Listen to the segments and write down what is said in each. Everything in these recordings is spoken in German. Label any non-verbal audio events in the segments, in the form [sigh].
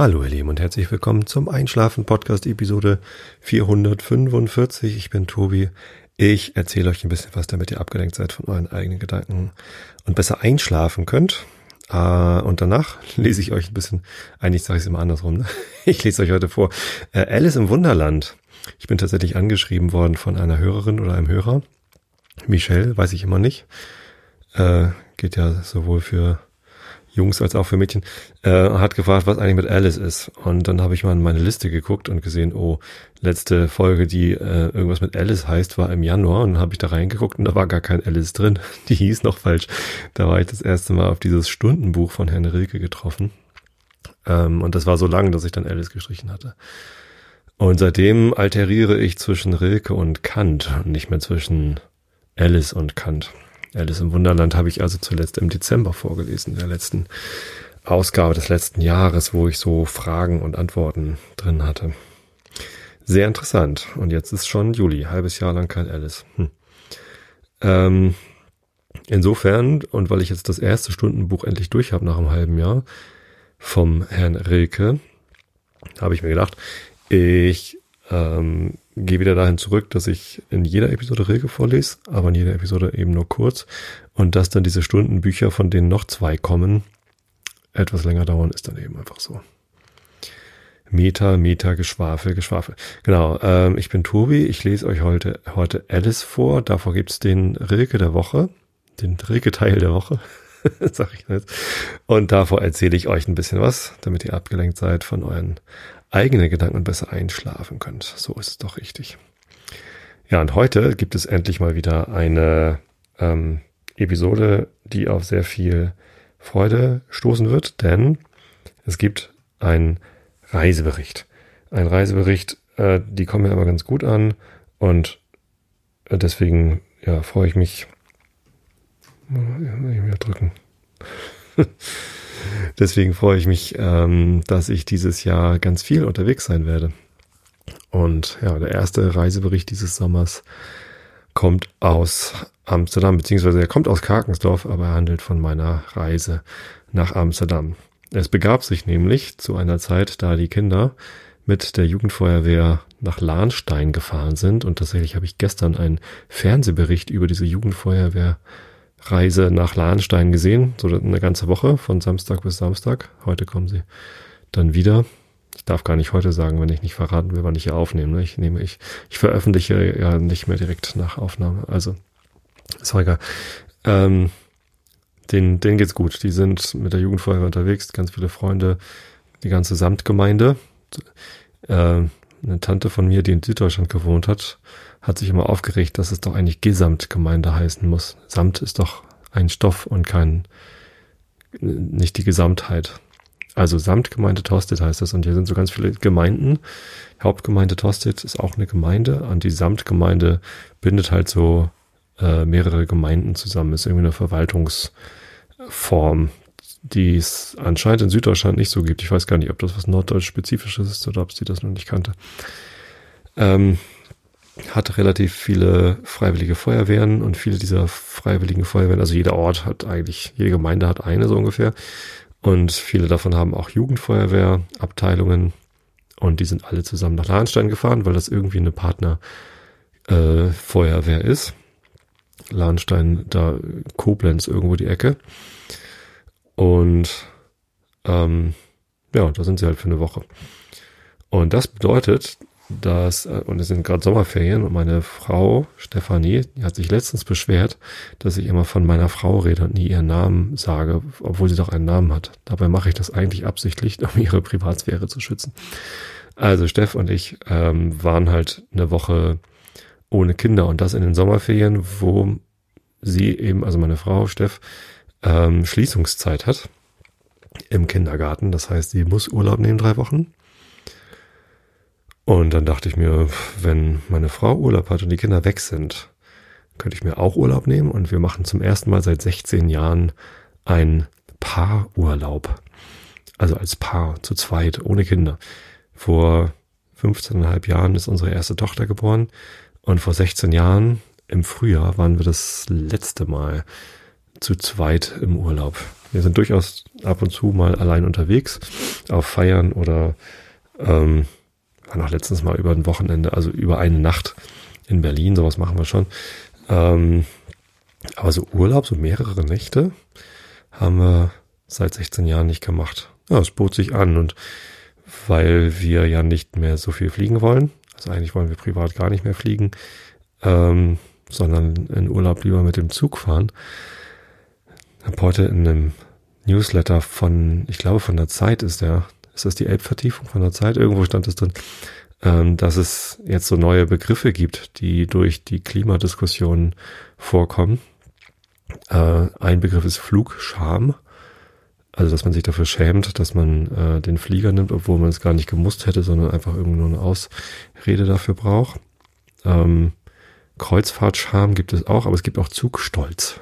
Hallo ihr Lieben und herzlich willkommen zum Einschlafen Podcast Episode 445. Ich bin Tobi. Ich erzähle euch ein bisschen was, damit ihr abgelenkt seid von euren eigenen Gedanken und besser einschlafen könnt. Uh, und danach [laughs] lese ich euch ein bisschen, eigentlich sage ich es immer andersrum, ne? [laughs] ich lese euch heute vor, uh, Alice im Wunderland. Ich bin tatsächlich angeschrieben worden von einer Hörerin oder einem Hörer. Michelle, weiß ich immer nicht. Uh, geht ja sowohl für Jungs als auch für Mädchen, äh, hat gefragt, was eigentlich mit Alice ist. Und dann habe ich mal in meine Liste geguckt und gesehen, oh, letzte Folge, die äh, irgendwas mit Alice heißt, war im Januar. Und dann habe ich da reingeguckt und da war gar kein Alice drin. [laughs] Die hieß noch falsch. Da war ich das erste Mal auf dieses Stundenbuch von Herrn Rilke getroffen. Ähm, und das war so lang, dass ich dann Alice gestrichen hatte. Und seitdem alteriere ich zwischen Rilke und Kant und nicht mehr zwischen Alice und Kant. Alice im Wunderland habe ich also zuletzt im Dezember vorgelesen, in der letzten Ausgabe des letzten Jahres, wo ich so Fragen und Antworten drin hatte. Sehr interessant. Und jetzt ist schon Juli, halbes Jahr lang kein Alice. Hm. Ähm, insofern, und weil ich jetzt das erste Stundenbuch endlich durch habe nach einem halben Jahr vom Herrn Rilke, habe ich mir gedacht, ich ähm, gehe wieder dahin zurück, dass ich in jeder Episode Rilke vorlese, aber in jeder Episode eben nur kurz. Und dass dann diese Stundenbücher, von denen noch zwei kommen, etwas länger dauern, ist dann eben einfach so. Meta, Meta, Geschwafel, Geschwafel. Genau, ähm, ich bin Tobi, ich lese euch heute, heute Alice vor. Davor gibt's den Rilke der Woche, den Rilke-Teil der Woche, [laughs] sag ich jetzt. Und davor erzähle ich euch ein bisschen was, damit ihr abgelenkt seid von euren eigene Gedanken besser einschlafen könnt. So ist es doch richtig. Ja, und heute gibt es endlich mal wieder eine ähm, Episode, die auf sehr viel Freude stoßen wird, denn es gibt einen Reisebericht. Ein Reisebericht, äh, die kommen mir aber ganz gut an und äh, deswegen ja, freue ich mich. Ich wieder drücken. [laughs] Deswegen freue ich mich, ähm, dass ich dieses Jahr ganz viel unterwegs sein werde. Und ja, der erste Reisebericht dieses Sommers kommt aus Amsterdam, beziehungsweise er kommt aus Karkensdorf, aber er handelt von meiner Reise nach Amsterdam. Es begab sich nämlich zu einer Zeit, da die Kinder mit der Jugendfeuerwehr nach Lahnstein gefahren sind. Und tatsächlich habe ich gestern einen Fernsehbericht über diese Jugendfeuerwehr Reise nach Lahnstein gesehen, so eine ganze Woche von Samstag bis Samstag. Heute kommen sie dann wieder. Ich darf gar nicht heute sagen, wenn ich nicht verraten will, wann ich hier aufnehme. Ne? Ich nehme, ich, ich veröffentliche ja nicht mehr direkt nach Aufnahme. Also, ist egal. Ähm, denen, denen geht's gut. Die sind mit der Jugendfeuerwehr unterwegs, ganz viele Freunde, die ganze Samtgemeinde. Äh, eine Tante von mir, die in Süddeutschland gewohnt hat, hat sich immer aufgeregt, dass es doch eigentlich Gesamtgemeinde heißen muss. Samt ist doch ein Stoff und kein, nicht die Gesamtheit. Also Samtgemeinde Tosted heißt das und hier sind so ganz viele Gemeinden. Hauptgemeinde Tosted ist auch eine Gemeinde und die Samtgemeinde bindet halt so äh, mehrere Gemeinden zusammen. Ist irgendwie eine Verwaltungsform, die es anscheinend in Süddeutschland nicht so gibt. Ich weiß gar nicht, ob das was norddeutsch spezifisches ist oder ob sie das noch nicht kannte. Ähm, hat relativ viele freiwillige Feuerwehren und viele dieser freiwilligen Feuerwehren, also jeder Ort hat eigentlich, jede Gemeinde hat eine so ungefähr. Und viele davon haben auch Jugendfeuerwehrabteilungen und die sind alle zusammen nach Lahnstein gefahren, weil das irgendwie eine Partnerfeuerwehr äh, ist. Lahnstein, da Koblenz irgendwo die Ecke. Und ähm, ja, da sind sie halt für eine Woche. Und das bedeutet, dass, äh, und es sind gerade Sommerferien und meine Frau, Stefanie, die hat sich letztens beschwert, dass ich immer von meiner Frau rede und nie ihren Namen sage, obwohl sie doch einen Namen hat. Dabei mache ich das eigentlich absichtlich, [laughs] um ihre Privatsphäre zu schützen. Also Steff und ich ähm, waren halt eine Woche ohne Kinder und das in den Sommerferien, wo sie eben, also meine Frau Steff, ähm, Schließungszeit hat im Kindergarten. Das heißt, sie muss Urlaub nehmen drei Wochen und dann dachte ich mir, wenn meine Frau Urlaub hat und die Kinder weg sind, könnte ich mir auch Urlaub nehmen und wir machen zum ersten Mal seit 16 Jahren ein Paarurlaub. Also als Paar, zu zweit, ohne Kinder. Vor 15,5 Jahren ist unsere erste Tochter geboren und vor 16 Jahren im Frühjahr waren wir das letzte Mal zu zweit im Urlaub. wir sind durchaus ab und zu mal allein unterwegs auf Feiern oder ähm, waren auch letztens mal über ein Wochenende, also über eine Nacht in Berlin, sowas machen wir schon. Ähm, aber so Urlaub, so mehrere Nächte, haben wir seit 16 Jahren nicht gemacht. Ja, es bot sich an und weil wir ja nicht mehr so viel fliegen wollen, also eigentlich wollen wir privat gar nicht mehr fliegen, ähm, sondern in Urlaub lieber mit dem Zug fahren. Ich habe heute in einem Newsletter von, ich glaube von der Zeit ist der, ist das die Elbvertiefung von der Zeit? Irgendwo stand es drin, ähm, dass es jetzt so neue Begriffe gibt, die durch die Klimadiskussion vorkommen. Äh, ein Begriff ist Flugscham. Also, dass man sich dafür schämt, dass man äh, den Flieger nimmt, obwohl man es gar nicht gemusst hätte, sondern einfach irgendwo eine Ausrede dafür braucht. Ähm, Kreuzfahrtscham gibt es auch, aber es gibt auch Zugstolz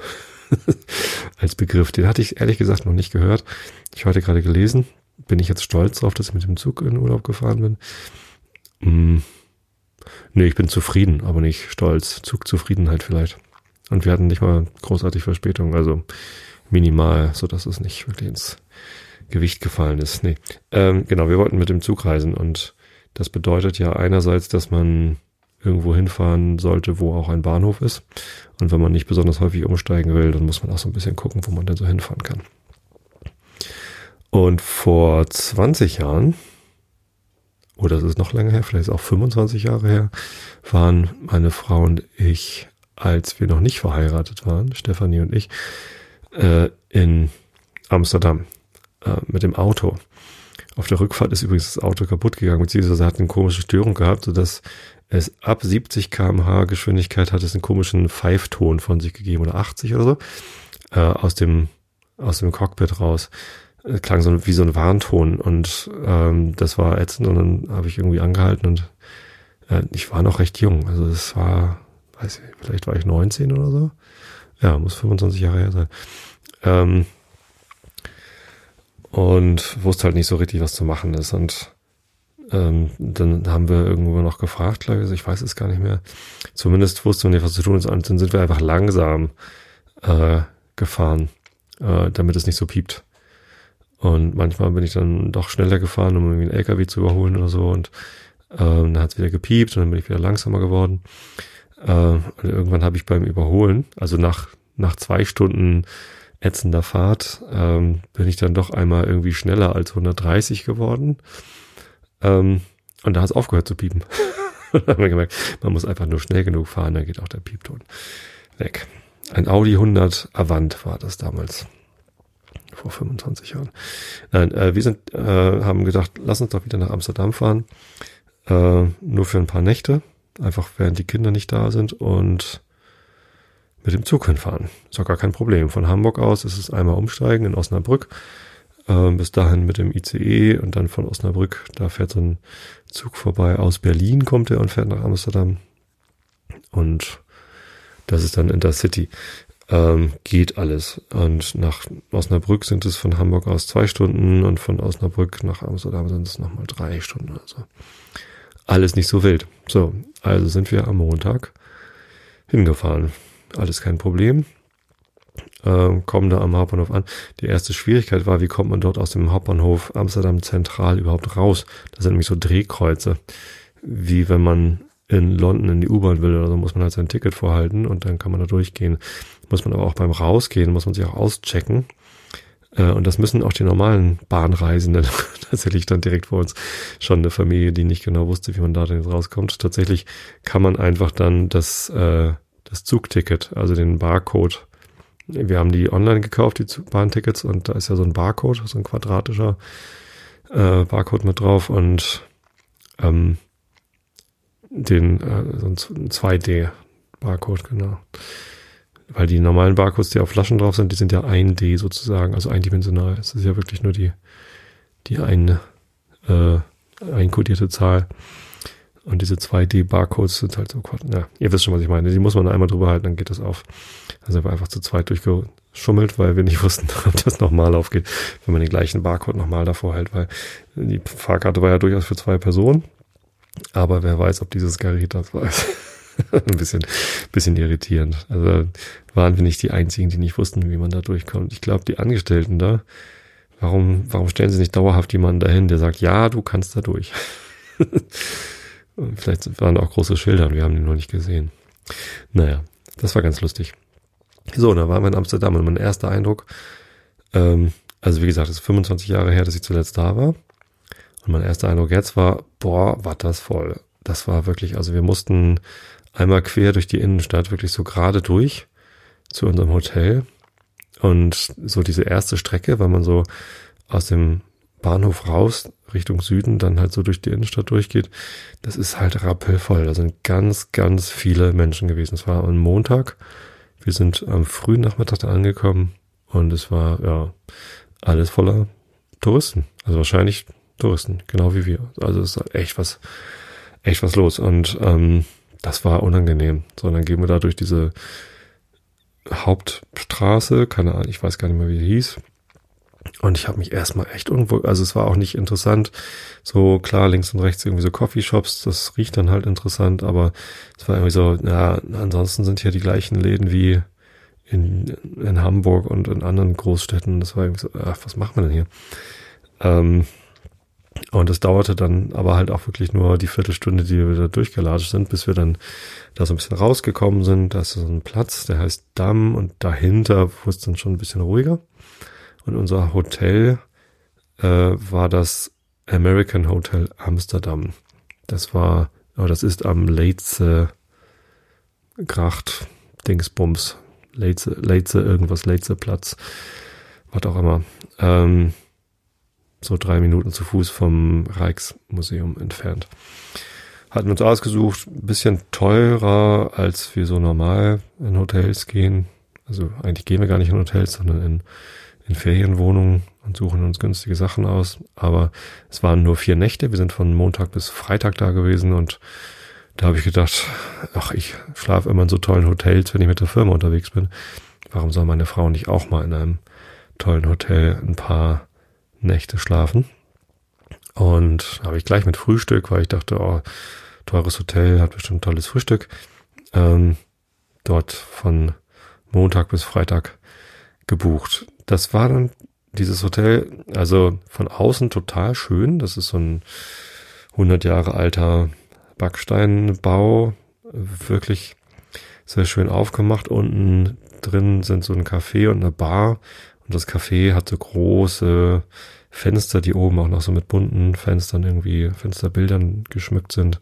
[laughs] als Begriff. Den hatte ich ehrlich gesagt noch nicht gehört. Ich heute gerade gelesen. Bin ich jetzt stolz darauf, dass ich mit dem Zug in Urlaub gefahren bin? Hm. Nee, ich bin zufrieden, aber nicht stolz. Zugzufriedenheit vielleicht. Und wir hatten nicht mal großartig Verspätung, also minimal, so dass es nicht wirklich ins Gewicht gefallen ist. Nee. Ähm, genau, wir wollten mit dem Zug reisen und das bedeutet ja einerseits, dass man irgendwo hinfahren sollte, wo auch ein Bahnhof ist. Und wenn man nicht besonders häufig umsteigen will, dann muss man auch so ein bisschen gucken, wo man denn so hinfahren kann. Und vor 20 Jahren, oder es ist noch länger her, vielleicht ist auch 25 Jahre her, waren meine Frau und ich, als wir noch nicht verheiratet waren, Stefanie und ich, äh, in Amsterdam äh, mit dem Auto. Auf der Rückfahrt ist übrigens das Auto kaputt gegangen, beziehungsweise hat eine komische Störung gehabt, sodass es ab 70 kmh Geschwindigkeit hat es einen komischen Pfeifton von sich gegeben oder 80 oder so äh, aus dem aus dem Cockpit raus. Es klang so wie so ein Warnton und ähm, das war ätzend und dann habe ich irgendwie angehalten und äh, ich war noch recht jung. Also es war, weiß ich, vielleicht war ich 19 oder so. Ja, muss 25 Jahre her sein. Ähm, und wusste halt nicht so richtig, was zu machen ist. Und ähm, dann haben wir irgendwo noch gefragt, glaube ich, ich weiß es gar nicht mehr. Zumindest wusste man nicht, was zu tun ist. Und dann sind wir einfach langsam äh, gefahren, äh, damit es nicht so piept. Und manchmal bin ich dann doch schneller gefahren, um irgendwie einen LKW zu überholen oder so. Und ähm, dann hat es wieder gepiept und dann bin ich wieder langsamer geworden. Äh, und irgendwann habe ich beim Überholen, also nach, nach zwei Stunden ätzender Fahrt, ähm, bin ich dann doch einmal irgendwie schneller als 130 geworden. Ähm, und da hat es aufgehört zu piepen. [laughs] da haben wir gemerkt, man muss einfach nur schnell genug fahren, dann geht auch der Piepton weg. Ein Audi 100 Avant war das damals. Vor 25 Jahren. Nein, äh, wir sind, äh, haben gedacht, lass uns doch wieder nach Amsterdam fahren. Äh, nur für ein paar Nächte. Einfach während die Kinder nicht da sind und mit dem Zug hinfahren. Ist auch gar kein Problem. Von Hamburg aus ist es einmal umsteigen in Osnabrück äh, bis dahin mit dem ICE und dann von Osnabrück, da fährt so ein Zug vorbei. Aus Berlin kommt er und fährt nach Amsterdam. Und das ist dann Intercity. Ähm, geht alles. Und nach Osnabrück sind es von Hamburg aus zwei Stunden und von Osnabrück nach Amsterdam sind es nochmal drei Stunden. Also alles nicht so wild. So, also sind wir am Montag hingefahren. Alles kein Problem äh, kommen da am Hauptbahnhof an. Die erste Schwierigkeit war, wie kommt man dort aus dem Hauptbahnhof Amsterdam Zentral überhaupt raus? Das sind nämlich so Drehkreuze, wie wenn man in London in die U-Bahn will oder so, muss man halt sein Ticket vorhalten und dann kann man da durchgehen. Muss man aber auch beim Rausgehen, muss man sich auch auschecken. Äh, und das müssen auch die normalen Bahnreisenden [laughs] tatsächlich dann direkt vor uns schon eine Familie, die nicht genau wusste, wie man da denn jetzt rauskommt. Tatsächlich kann man einfach dann das, äh, das Zugticket, also den Barcode wir haben die online gekauft, die Bahntickets, und da ist ja so ein Barcode, so ein quadratischer äh, Barcode mit drauf und ähm, den äh, so ein 2D-Barcode, genau. Weil die normalen Barcodes, die auf Flaschen drauf sind, die sind ja 1D sozusagen, also eindimensional. Es ist ja wirklich nur die, die eine äh, einkodierte Zahl. Und diese 2D-Barcodes sind halt so, ja, ihr wisst schon, was ich meine. Die muss man einmal drüber halten, dann geht das auf. Sind wir einfach zu zweit durchgeschummelt, weil wir nicht [laughs] wussten, ob das nochmal aufgeht, wenn man den gleichen Barcode nochmal davor hält, weil die Fahrkarte war ja durchaus für zwei Personen. Aber wer weiß, ob dieses Gerät das weiß. [laughs] ein bisschen, bisschen irritierend. Also waren wir nicht die einzigen, die nicht wussten, wie man da durchkommt. Ich glaube, die Angestellten da, warum, warum stellen sie nicht dauerhaft jemanden dahin, der sagt, ja, du kannst da durch. [laughs] Vielleicht waren auch große Schilder und wir haben die noch nicht gesehen. Naja, das war ganz lustig. So, da waren wir in Amsterdam und mein erster Eindruck, ähm, also wie gesagt, es ist 25 Jahre her, dass ich zuletzt da war. Und mein erster Eindruck jetzt war, boah, war das voll. Das war wirklich, also wir mussten einmal quer durch die Innenstadt, wirklich so gerade durch zu unserem Hotel. Und so diese erste Strecke, weil man so aus dem Bahnhof raus Richtung Süden dann halt so durch die Innenstadt durchgeht, das ist halt rappelvoll. Da sind ganz, ganz viele Menschen gewesen. Es war am Montag. Wir sind am frühen Nachmittag da angekommen und es war ja alles voller Touristen. Also wahrscheinlich Touristen, genau wie wir. Also es ist echt was, echt was los. Und ähm, das war unangenehm. So, dann gehen wir da durch diese Hauptstraße, keine Ahnung, ich weiß gar nicht mehr, wie die hieß. Und ich habe mich erstmal echt irgendwo, also es war auch nicht interessant. So klar, links und rechts irgendwie so Coffeeshops, das riecht dann halt interessant, aber es war irgendwie so, ja, ansonsten sind hier die gleichen Läden wie in, in Hamburg und in anderen Großstädten. Das war irgendwie so, ach, was machen wir denn hier? Ähm, und es dauerte dann aber halt auch wirklich nur die Viertelstunde, die wir da durchgelatscht sind, bis wir dann da so ein bisschen rausgekommen sind. Da ist so ein Platz, der heißt Damm und dahinter wurde es dann schon ein bisschen ruhiger. Und unser Hotel äh, war das American Hotel Amsterdam. Das war, oh, das ist am Leitze Gracht Dingsbums. Leitze, Leitze irgendwas, Leitze Platz. Was auch immer. Ähm, so drei Minuten zu Fuß vom Rijksmuseum entfernt. Hatten uns ausgesucht, bisschen teurer, als wir so normal in Hotels gehen. Also eigentlich gehen wir gar nicht in Hotels, sondern in in Ferienwohnungen und suchen uns günstige Sachen aus. Aber es waren nur vier Nächte. Wir sind von Montag bis Freitag da gewesen und da habe ich gedacht, ach, ich schlafe immer in so tollen Hotels, wenn ich mit der Firma unterwegs bin. Warum soll meine Frau nicht auch mal in einem tollen Hotel ein paar Nächte schlafen? Und habe ich gleich mit Frühstück, weil ich dachte, oh, teures Hotel hat bestimmt tolles Frühstück. Ähm, dort von Montag bis Freitag gebucht das war dann dieses Hotel, also von außen total schön. Das ist so ein 100 Jahre alter Backsteinbau, wirklich sehr schön aufgemacht. Unten drin sind so ein Café und eine Bar. Und das Café hat so große Fenster, die oben auch noch so mit bunten Fenstern irgendwie, Fensterbildern geschmückt sind.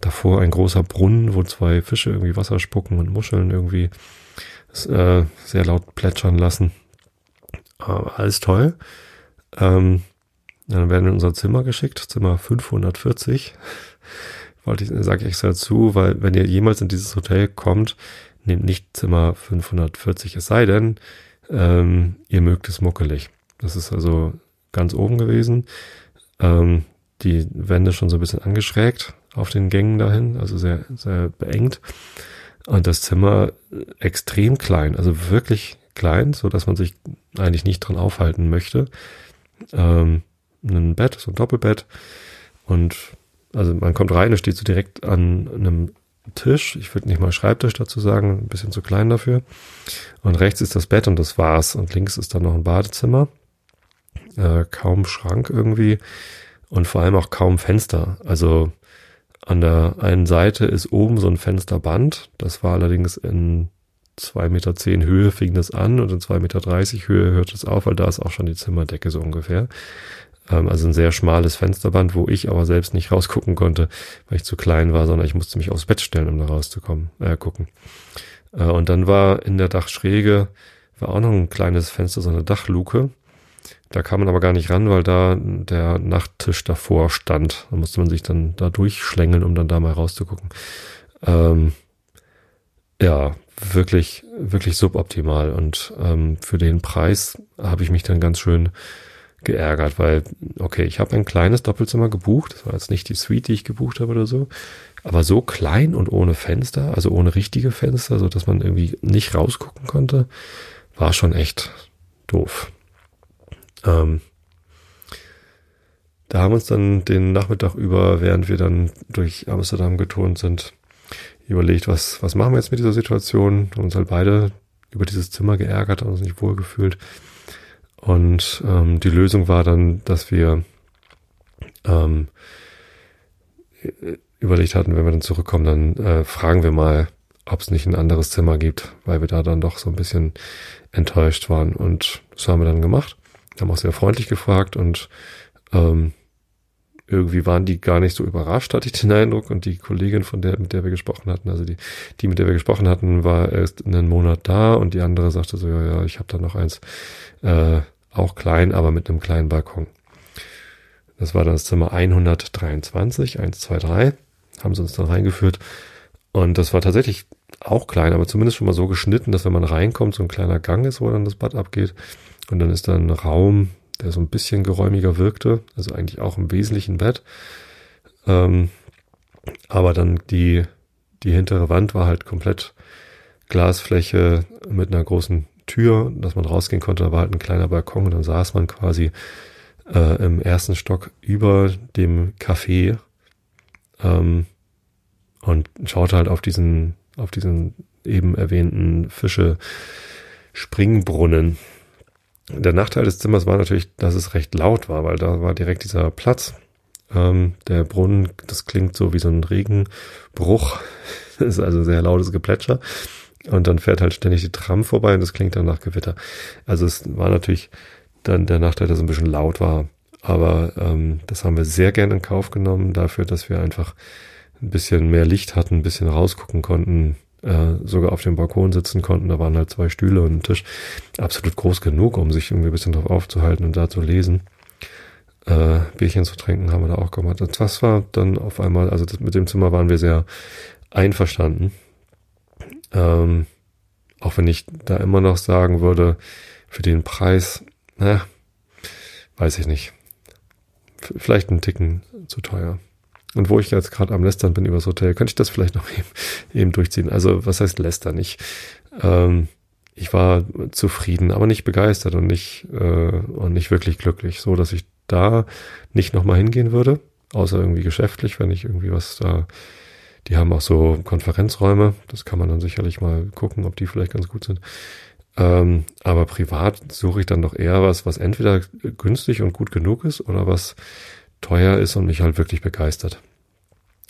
Davor ein großer Brunnen, wo zwei Fische irgendwie Wasser spucken und Muscheln irgendwie äh, sehr laut plätschern lassen. Äh, alles toll. Ähm, dann werden wir in unser Zimmer geschickt, Zimmer 540. [laughs] Wollte ich, sage ich extra dazu, weil wenn ihr jemals in dieses Hotel kommt, nehmt nicht Zimmer 540, es sei denn, ähm, ihr mögt es muckelig. Das ist also ganz oben gewesen. Ähm, die Wände schon so ein bisschen angeschrägt auf den Gängen dahin, also sehr, sehr beengt. Und das Zimmer extrem klein, also wirklich klein, so dass man sich eigentlich nicht dran aufhalten möchte. Ähm, ein Bett, so ein Doppelbett. Und also man kommt rein, es steht so direkt an einem Tisch. Ich würde nicht mal Schreibtisch dazu sagen, ein bisschen zu klein dafür. Und rechts ist das Bett und das war's. Und links ist dann noch ein Badezimmer. Äh, kaum Schrank irgendwie. Und vor allem auch kaum Fenster. Also an der einen Seite ist oben so ein Fensterband. Das war allerdings in zwei Meter zehn Höhe fing das an und in zwei Meter dreißig Höhe hört es auf, weil da ist auch schon die Zimmerdecke so ungefähr. Ähm, also ein sehr schmales Fensterband, wo ich aber selbst nicht rausgucken konnte, weil ich zu klein war, sondern ich musste mich aufs Bett stellen, um da rauszukommen, äh, gucken. Äh, und dann war in der Dachschräge war auch noch ein kleines Fenster, so eine Dachluke. Da kam man aber gar nicht ran, weil da der Nachttisch davor stand. Da musste man sich dann da durchschlängeln, um dann da mal rauszugucken. Ähm, ja, wirklich, wirklich suboptimal. Und ähm, für den Preis habe ich mich dann ganz schön geärgert, weil, okay, ich habe ein kleines Doppelzimmer gebucht. Das war jetzt nicht die Suite, die ich gebucht habe oder so. Aber so klein und ohne Fenster, also ohne richtige Fenster, so dass man irgendwie nicht rausgucken konnte, war schon echt doof. Ähm, da haben uns dann den Nachmittag über, während wir dann durch Amsterdam geturnt sind, überlegt, was, was machen wir jetzt mit dieser Situation? Und uns halt beide über dieses Zimmer geärgert und uns nicht wohlgefühlt. Und ähm, die Lösung war dann, dass wir ähm, überlegt hatten, wenn wir dann zurückkommen, dann äh, fragen wir mal, ob es nicht ein anderes Zimmer gibt, weil wir da dann doch so ein bisschen enttäuscht waren. Und das haben wir dann gemacht. Haben auch sehr freundlich gefragt und ähm, irgendwie waren die gar nicht so überrascht, hatte ich den Eindruck. Und die Kollegin, von der, mit der wir gesprochen hatten, also die, die, mit der wir gesprochen hatten, war erst einen Monat da und die andere sagte so, ja, ja, ich habe da noch eins, äh, auch klein, aber mit einem kleinen Balkon. Das war dann das Zimmer 123, 123, haben sie uns dann reingeführt. Und das war tatsächlich auch klein, aber zumindest schon mal so geschnitten, dass wenn man reinkommt, so ein kleiner Gang ist, wo dann das Bad abgeht. Und dann ist da ein Raum, der so ein bisschen geräumiger wirkte, also eigentlich auch im Wesentlichen Bett. Ähm, aber dann die, die hintere Wand war halt komplett Glasfläche mit einer großen Tür, dass man rausgehen konnte. Da war halt ein kleiner Balkon und dann saß man quasi äh, im ersten Stock über dem Café ähm, und schaute halt auf diesen, auf diesen eben erwähnten Fische Springbrunnen. Der Nachteil des Zimmers war natürlich, dass es recht laut war, weil da war direkt dieser Platz. Ähm, der Brunnen, das klingt so wie so ein Regenbruch. [laughs] Das ist also sehr lautes Geplätscher. Und dann fährt halt ständig die Tram vorbei und das klingt dann nach Gewitter. Also es war natürlich dann der Nachteil, dass es ein bisschen laut war. Aber ähm, das haben wir sehr gern in Kauf genommen, dafür, dass wir einfach ein bisschen mehr Licht hatten, ein bisschen rausgucken konnten, äh, sogar auf dem Balkon sitzen konnten. Da waren halt zwei Stühle und ein Tisch. Absolut groß genug, um sich irgendwie ein bisschen drauf aufzuhalten und da zu lesen. Äh, Bierchen zu trinken haben wir da auch gemacht. Das war dann auf einmal, also das, mit dem Zimmer waren wir sehr einverstanden. Ähm, auch wenn ich da immer noch sagen würde, für den Preis na, weiß ich nicht. Vielleicht ein Ticken zu teuer. Und wo ich jetzt gerade am Lästern bin über das Hotel, könnte ich das vielleicht noch [laughs] eben, eben durchziehen. Also was heißt Lästern? Ich, ähm, ich war zufrieden, aber nicht begeistert und nicht, äh, und nicht wirklich glücklich. So, dass ich da nicht nochmal hingehen würde, außer irgendwie geschäftlich, wenn ich irgendwie was da, die haben auch so Konferenzräume, das kann man dann sicherlich mal gucken, ob die vielleicht ganz gut sind. Ähm, aber privat suche ich dann doch eher was, was entweder günstig und gut genug ist oder was teuer ist und mich halt wirklich begeistert.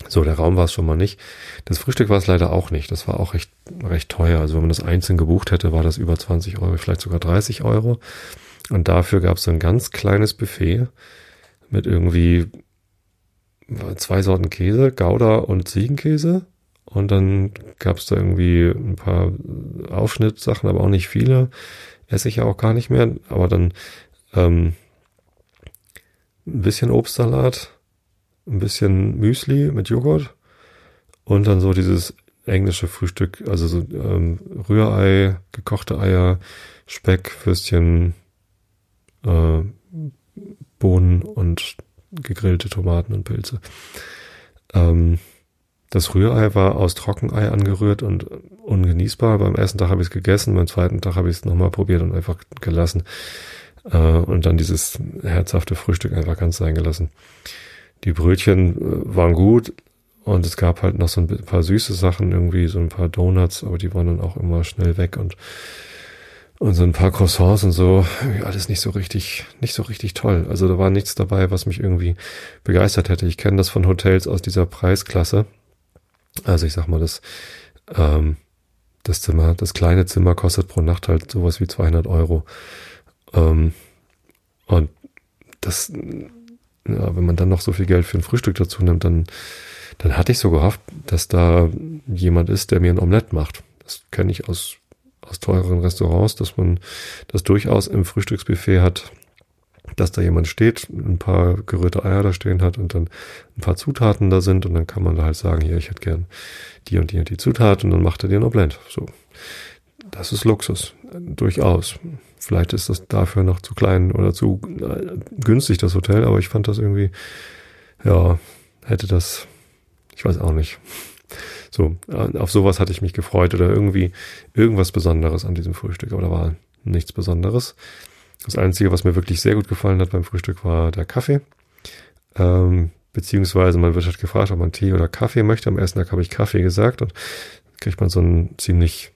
So, der Raum war es schon mal nicht. Das Frühstück war es leider auch nicht. Das war auch recht, recht teuer. Also wenn man das einzeln gebucht hätte, war das über 20 Euro, vielleicht sogar 30 Euro. Und dafür gab es so ein ganz kleines Buffet mit irgendwie zwei Sorten Käse, Gouda und Ziegenkäse und dann gab es da irgendwie ein paar Aufschnittsachen, aber auch nicht viele. Esse ich ja auch gar nicht mehr. Aber dann ähm, ein bisschen Obstsalat, ein bisschen Müsli mit Joghurt und dann so dieses englische Frühstück, also so ähm, Rührei, gekochte Eier, Speck, Würstchen, äh, Bohnen und gegrillte Tomaten und Pilze. Ähm, das Rührei war aus Trockenei angerührt und ungenießbar. Beim ersten Tag habe ich es gegessen, beim zweiten Tag habe ich es nochmal probiert und einfach gelassen. Äh, und dann dieses herzhafte Frühstück einfach ganz sein gelassen. Die Brötchen äh, waren gut und es gab halt noch so ein paar süße Sachen, irgendwie so ein paar Donuts, aber die waren dann auch immer schnell weg und und so ein paar Croissants und so, alles nicht so richtig, nicht so richtig toll. Also da war nichts dabei, was mich irgendwie begeistert hätte. Ich kenne das von Hotels aus dieser Preisklasse. Also ich sag mal, das, ähm, das Zimmer, das kleine Zimmer kostet pro Nacht halt sowas wie 200 Euro. Ähm, und das, ja, wenn man dann noch so viel Geld für ein Frühstück dazu nimmt, dann, dann hatte ich so gehofft, dass da jemand ist, der mir ein Omelett macht. Das kenne ich aus, aus teureren Restaurants, dass man das durchaus im Frühstücksbuffet hat, dass da jemand steht, ein paar gerührte Eier da stehen hat und dann ein paar Zutaten da sind und dann kann man da halt sagen, hier, ich hätte gern die und die und die Zutat und dann macht er dir ein Oblend. So. Das ist Luxus. Durchaus. Vielleicht ist das dafür noch zu klein oder zu äh, günstig, das Hotel, aber ich fand das irgendwie, ja, hätte das, ich weiß auch nicht. So, auf sowas hatte ich mich gefreut oder irgendwie irgendwas Besonderes an diesem Frühstück, aber da war nichts Besonderes. Das Einzige, was mir wirklich sehr gut gefallen hat beim Frühstück, war der Kaffee. Ähm, beziehungsweise man wird halt gefragt, ob man Tee oder Kaffee möchte. Am ersten Tag habe ich Kaffee gesagt und kriegt man so einen ziemlich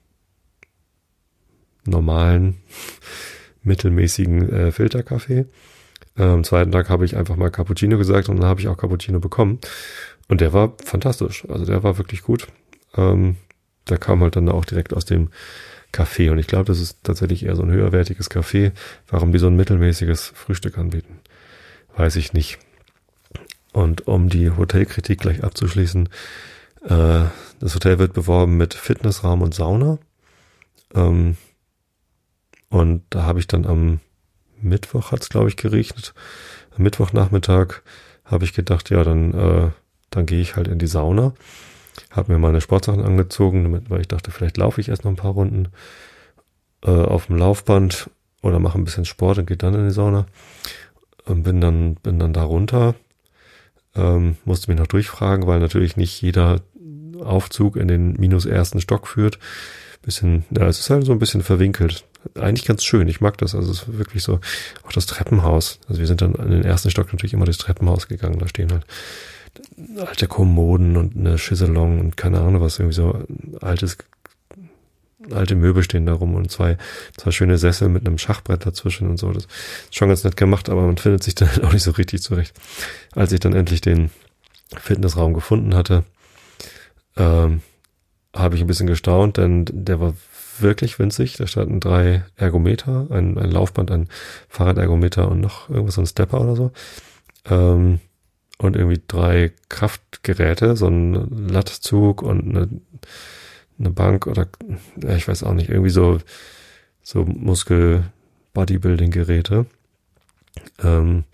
normalen, [laughs] mittelmäßigen äh, Filterkaffee. Äh, am zweiten Tag habe ich einfach mal Cappuccino gesagt und dann habe ich auch Cappuccino bekommen. Und der war fantastisch. Also der war wirklich gut. Ähm, der kam halt dann auch direkt aus dem Kaffee. Und ich glaube, das ist tatsächlich eher so ein höherwertiges Kaffee. Warum die so ein mittelmäßiges Frühstück anbieten, weiß ich nicht. Und um die Hotelkritik gleich abzuschließen, äh, das Hotel wird beworben mit Fitnessraum und Sauna. Ähm, und da habe ich dann am Mittwoch hat es, glaube ich, geregnet. Am Mittwochnachmittag habe ich gedacht, ja, dann, äh, dann gehe ich halt in die Sauna. Habe mir meine Sportsachen angezogen, weil ich dachte, vielleicht laufe ich erst noch ein paar Runden äh, auf dem Laufband oder mache ein bisschen Sport und gehe dann in die Sauna. Und bin dann, bin dann da runter. Ähm, musste mich noch durchfragen, weil natürlich nicht jeder Aufzug in den minus ersten Stock führt. Bisschen, ja, es ist halt so ein bisschen verwinkelt eigentlich ganz schön. Ich mag das. Also es ist wirklich so, auch das Treppenhaus. Also wir sind dann in den ersten Stock natürlich immer durchs Treppenhaus gegangen. Da stehen halt alte Kommoden und eine Chiselong und keine Ahnung was, irgendwie so altes, alte Möbel stehen da rum und zwei, zwei schöne Sessel mit einem Schachbrett dazwischen und so. Das ist schon ganz nett gemacht, aber man findet sich [laughs] dann auch nicht so richtig zurecht. Als ich dann endlich den Fitnessraum gefunden hatte, ähm, habe ich ein bisschen gestaunt, denn der war wirklich winzig. Da standen drei Ergometer, ein, ein Laufband, ein Fahrradergometer und noch irgendwas, so ein Stepper oder so. Ähm, und irgendwie drei Kraftgeräte, so ein Lattzug und eine, eine Bank oder ja, ich weiß auch nicht, irgendwie so, so Muskel-Bodybuilding-Geräte. Ähm,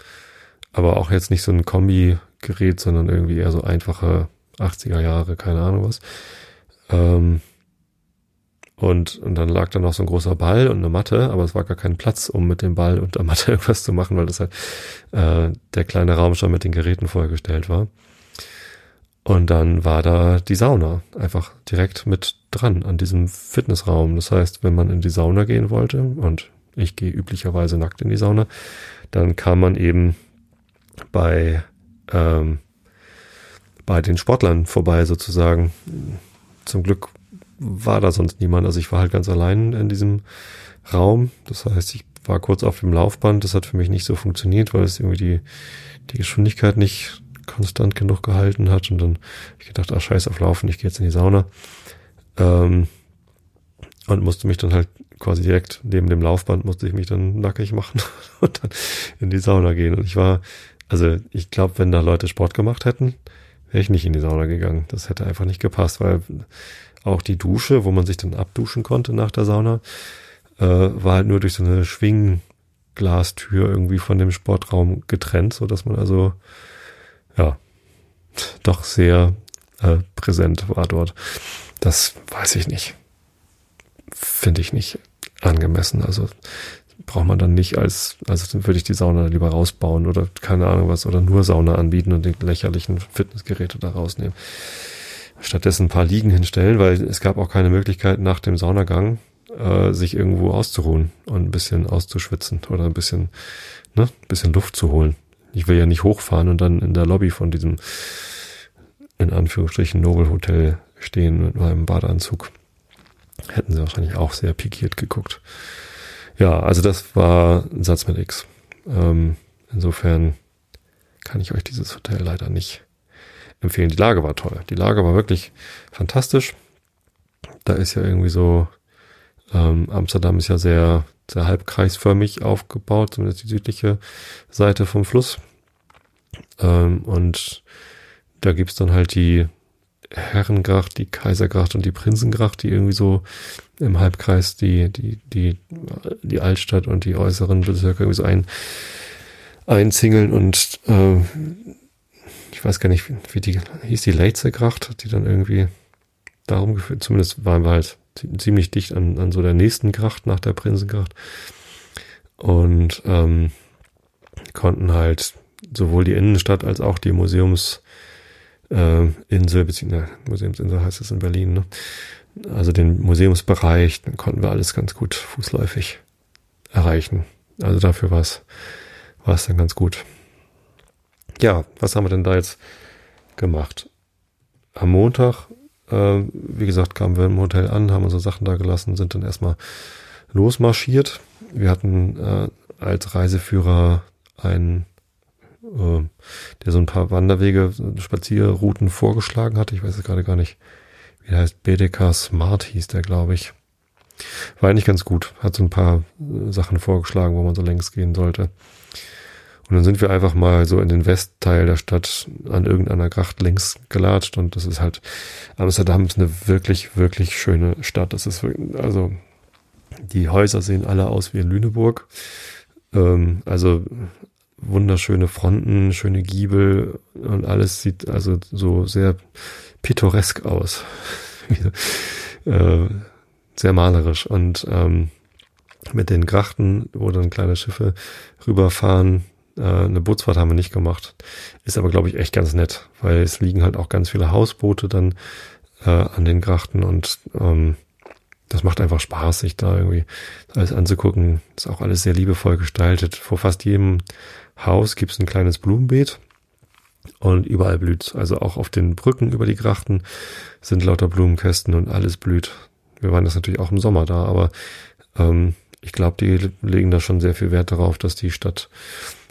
aber auch jetzt nicht so ein Kombi-Gerät, sondern irgendwie eher so einfache 80er Jahre, keine Ahnung was. Ähm, und, und dann lag da noch so ein großer Ball und eine Matte, aber es war gar kein Platz, um mit dem Ball und der Matte [laughs] irgendwas zu machen, weil das halt äh, der kleine Raum schon mit den Geräten vollgestellt war. Und dann war da die Sauna einfach direkt mit dran an diesem Fitnessraum. Das heißt, wenn man in die Sauna gehen wollte, und ich gehe üblicherweise nackt in die Sauna, dann kam man eben bei, ähm, bei den Sportlern vorbei sozusagen. Zum Glück war da sonst niemand. Also ich war halt ganz allein in diesem Raum. Das heißt, ich war kurz auf dem Laufband. Das hat für mich nicht so funktioniert, weil es irgendwie die, die Geschwindigkeit nicht konstant genug gehalten hat. Und dann ich gedacht, ach scheiß auf Laufen, ich gehe jetzt in die Sauna. Ähm, und musste mich dann halt quasi direkt neben dem Laufband musste ich mich dann nackig machen [laughs] und dann in die Sauna gehen. Und ich war, also ich glaube, wenn da Leute Sport gemacht hätten, wäre ich nicht in die Sauna gegangen. Das hätte einfach nicht gepasst, weil auch die Dusche, wo man sich dann abduschen konnte nach der Sauna, äh, war halt nur durch so eine Schwingglastür irgendwie von dem Sportraum getrennt, so dass man also ja doch sehr äh, präsent war dort. Das weiß ich nicht. Finde ich nicht angemessen. Also braucht man dann nicht als, also dann würde ich die Sauna lieber rausbauen oder keine Ahnung was oder nur Sauna anbieten und die lächerlichen Fitnessgeräte da rausnehmen stattdessen ein paar Liegen hinstellen, weil es gab auch keine Möglichkeit nach dem Saunagang äh, sich irgendwo auszuruhen und ein bisschen auszuschwitzen oder ein bisschen, ne, ein bisschen Luft zu holen. Ich will ja nicht hochfahren und dann in der Lobby von diesem in Anführungsstrichen Nobel Hotel stehen mit meinem Badeanzug. Hätten sie wahrscheinlich auch sehr pikiert geguckt. Ja, also das war ein Satz mit X. Ähm, insofern kann ich euch dieses Hotel leider nicht empfehlen. Die Lage war toll. Die Lage war wirklich fantastisch. Da ist ja irgendwie so, ähm, Amsterdam ist ja sehr, sehr halbkreisförmig aufgebaut, zumindest die südliche Seite vom Fluss. Ähm, und da gibt's dann halt die Herrengracht, die Kaisergracht und die Prinzengracht, die irgendwie so im Halbkreis die, die, die, die Altstadt und die äußeren Bezirke irgendwie so ein, einzingeln und äh, ich weiß gar nicht, wie die hieß, die Leitzegracht, die dann irgendwie darum geführt, zumindest waren wir halt ziemlich dicht an, an so der nächsten Gracht nach der Prinzengracht und ähm, konnten halt sowohl die Innenstadt als auch die Museumsinsel, äh, Insel, beziehungsweise Museumsinsel heißt es in Berlin, ne? also den Museumsbereich, dann konnten wir alles ganz gut fußläufig erreichen. Also dafür war es war es dann ganz gut. ja, was haben wir denn da jetzt gemacht? Am Montag, äh, wie gesagt, kamen wir im Hotel an, haben unsere Sachen da gelassen, sind dann erstmal losmarschiert. Wir hatten äh, als Reiseführer einen, äh, der so ein paar Wanderwege, Spazierrouten vorgeschlagen hatte. Ich weiß es gerade gar nicht, wie der heißt. BDK Smart hieß der, glaube ich. War eigentlich ganz gut. Hat so ein paar äh, Sachen vorgeschlagen, wo man so längs gehen sollte. Und dann sind wir einfach mal so in den Westteil der Stadt an irgendeiner Gracht längs gelatscht und das ist halt, Amsterdam ist eine wirklich, wirklich schöne Stadt. Das ist, also, die Häuser sehen alle aus wie in Lüneburg. Ähm, also, wunderschöne Fronten, schöne Giebel und alles sieht also so sehr pittoresk aus. [laughs] äh, sehr malerisch und ähm, mit den Grachten, wo dann kleine Schiffe rüberfahren. Äh, eine Bootsfahrt haben wir nicht gemacht. Ist aber, glaube ich, echt ganz nett, weil es liegen halt auch ganz viele Hausboote dann äh, an den Grachten und ähm, das macht einfach Spaß, sich da irgendwie alles anzugucken. Ist auch alles sehr liebevoll gestaltet. Vor fast jedem Haus gibt es ein kleines Blumenbeet und überall blüht. Also auch auf den Brücken über die Grachten sind lauter Blumenkästen und alles blüht. Wir waren das natürlich auch im Sommer da, aber ähm, ich glaube, die legen da schon sehr viel Wert darauf, dass die Stadt